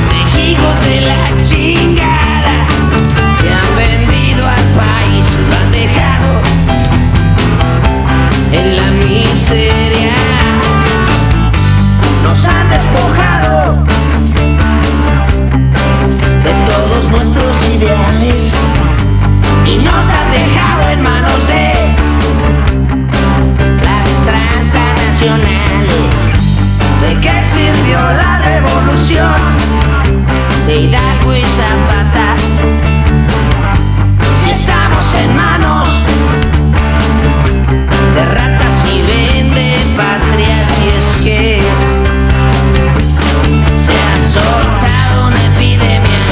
Speaker 8: de hijos de la chingada que han vendido al país, lo han dejado en la miseria. Nos han despojado de todos nuestros ideales y nos han dejado en manos de las transnacionales. ¿De qué sirvió la revolución de Hidalgo y Zapata? Si estamos en manos de ratas y vende patrias y es que se ha soltado una epidemia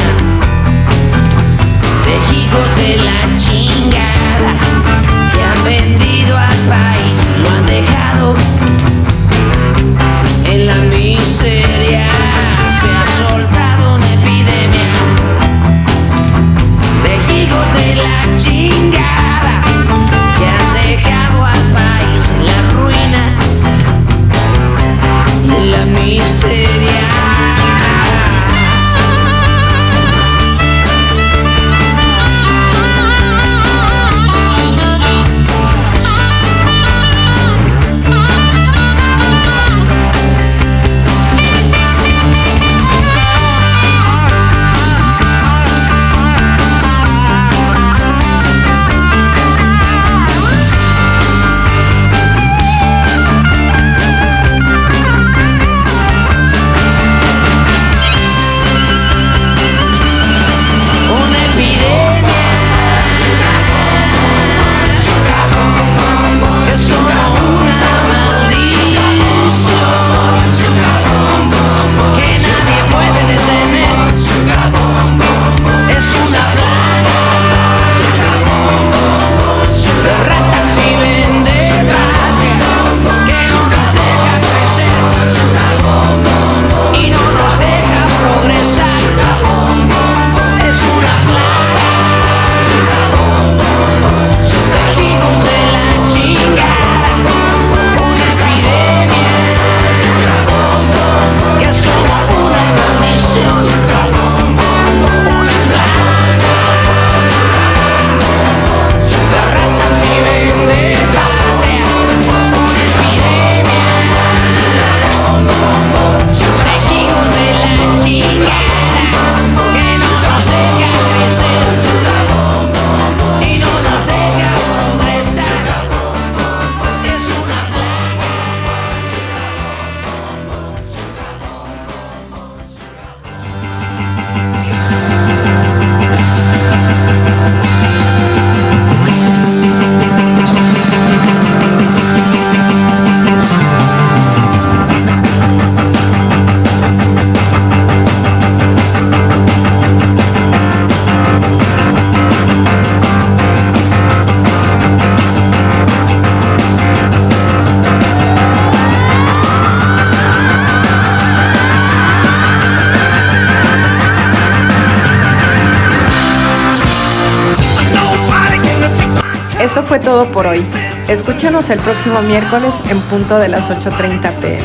Speaker 8: de hijos de la chingada que han vendido al país, y lo han dejado
Speaker 5: El próximo miércoles en punto de las 8.30 pm.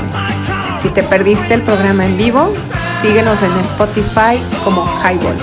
Speaker 5: Si te perdiste el programa en vivo, síguenos en Spotify como Highball.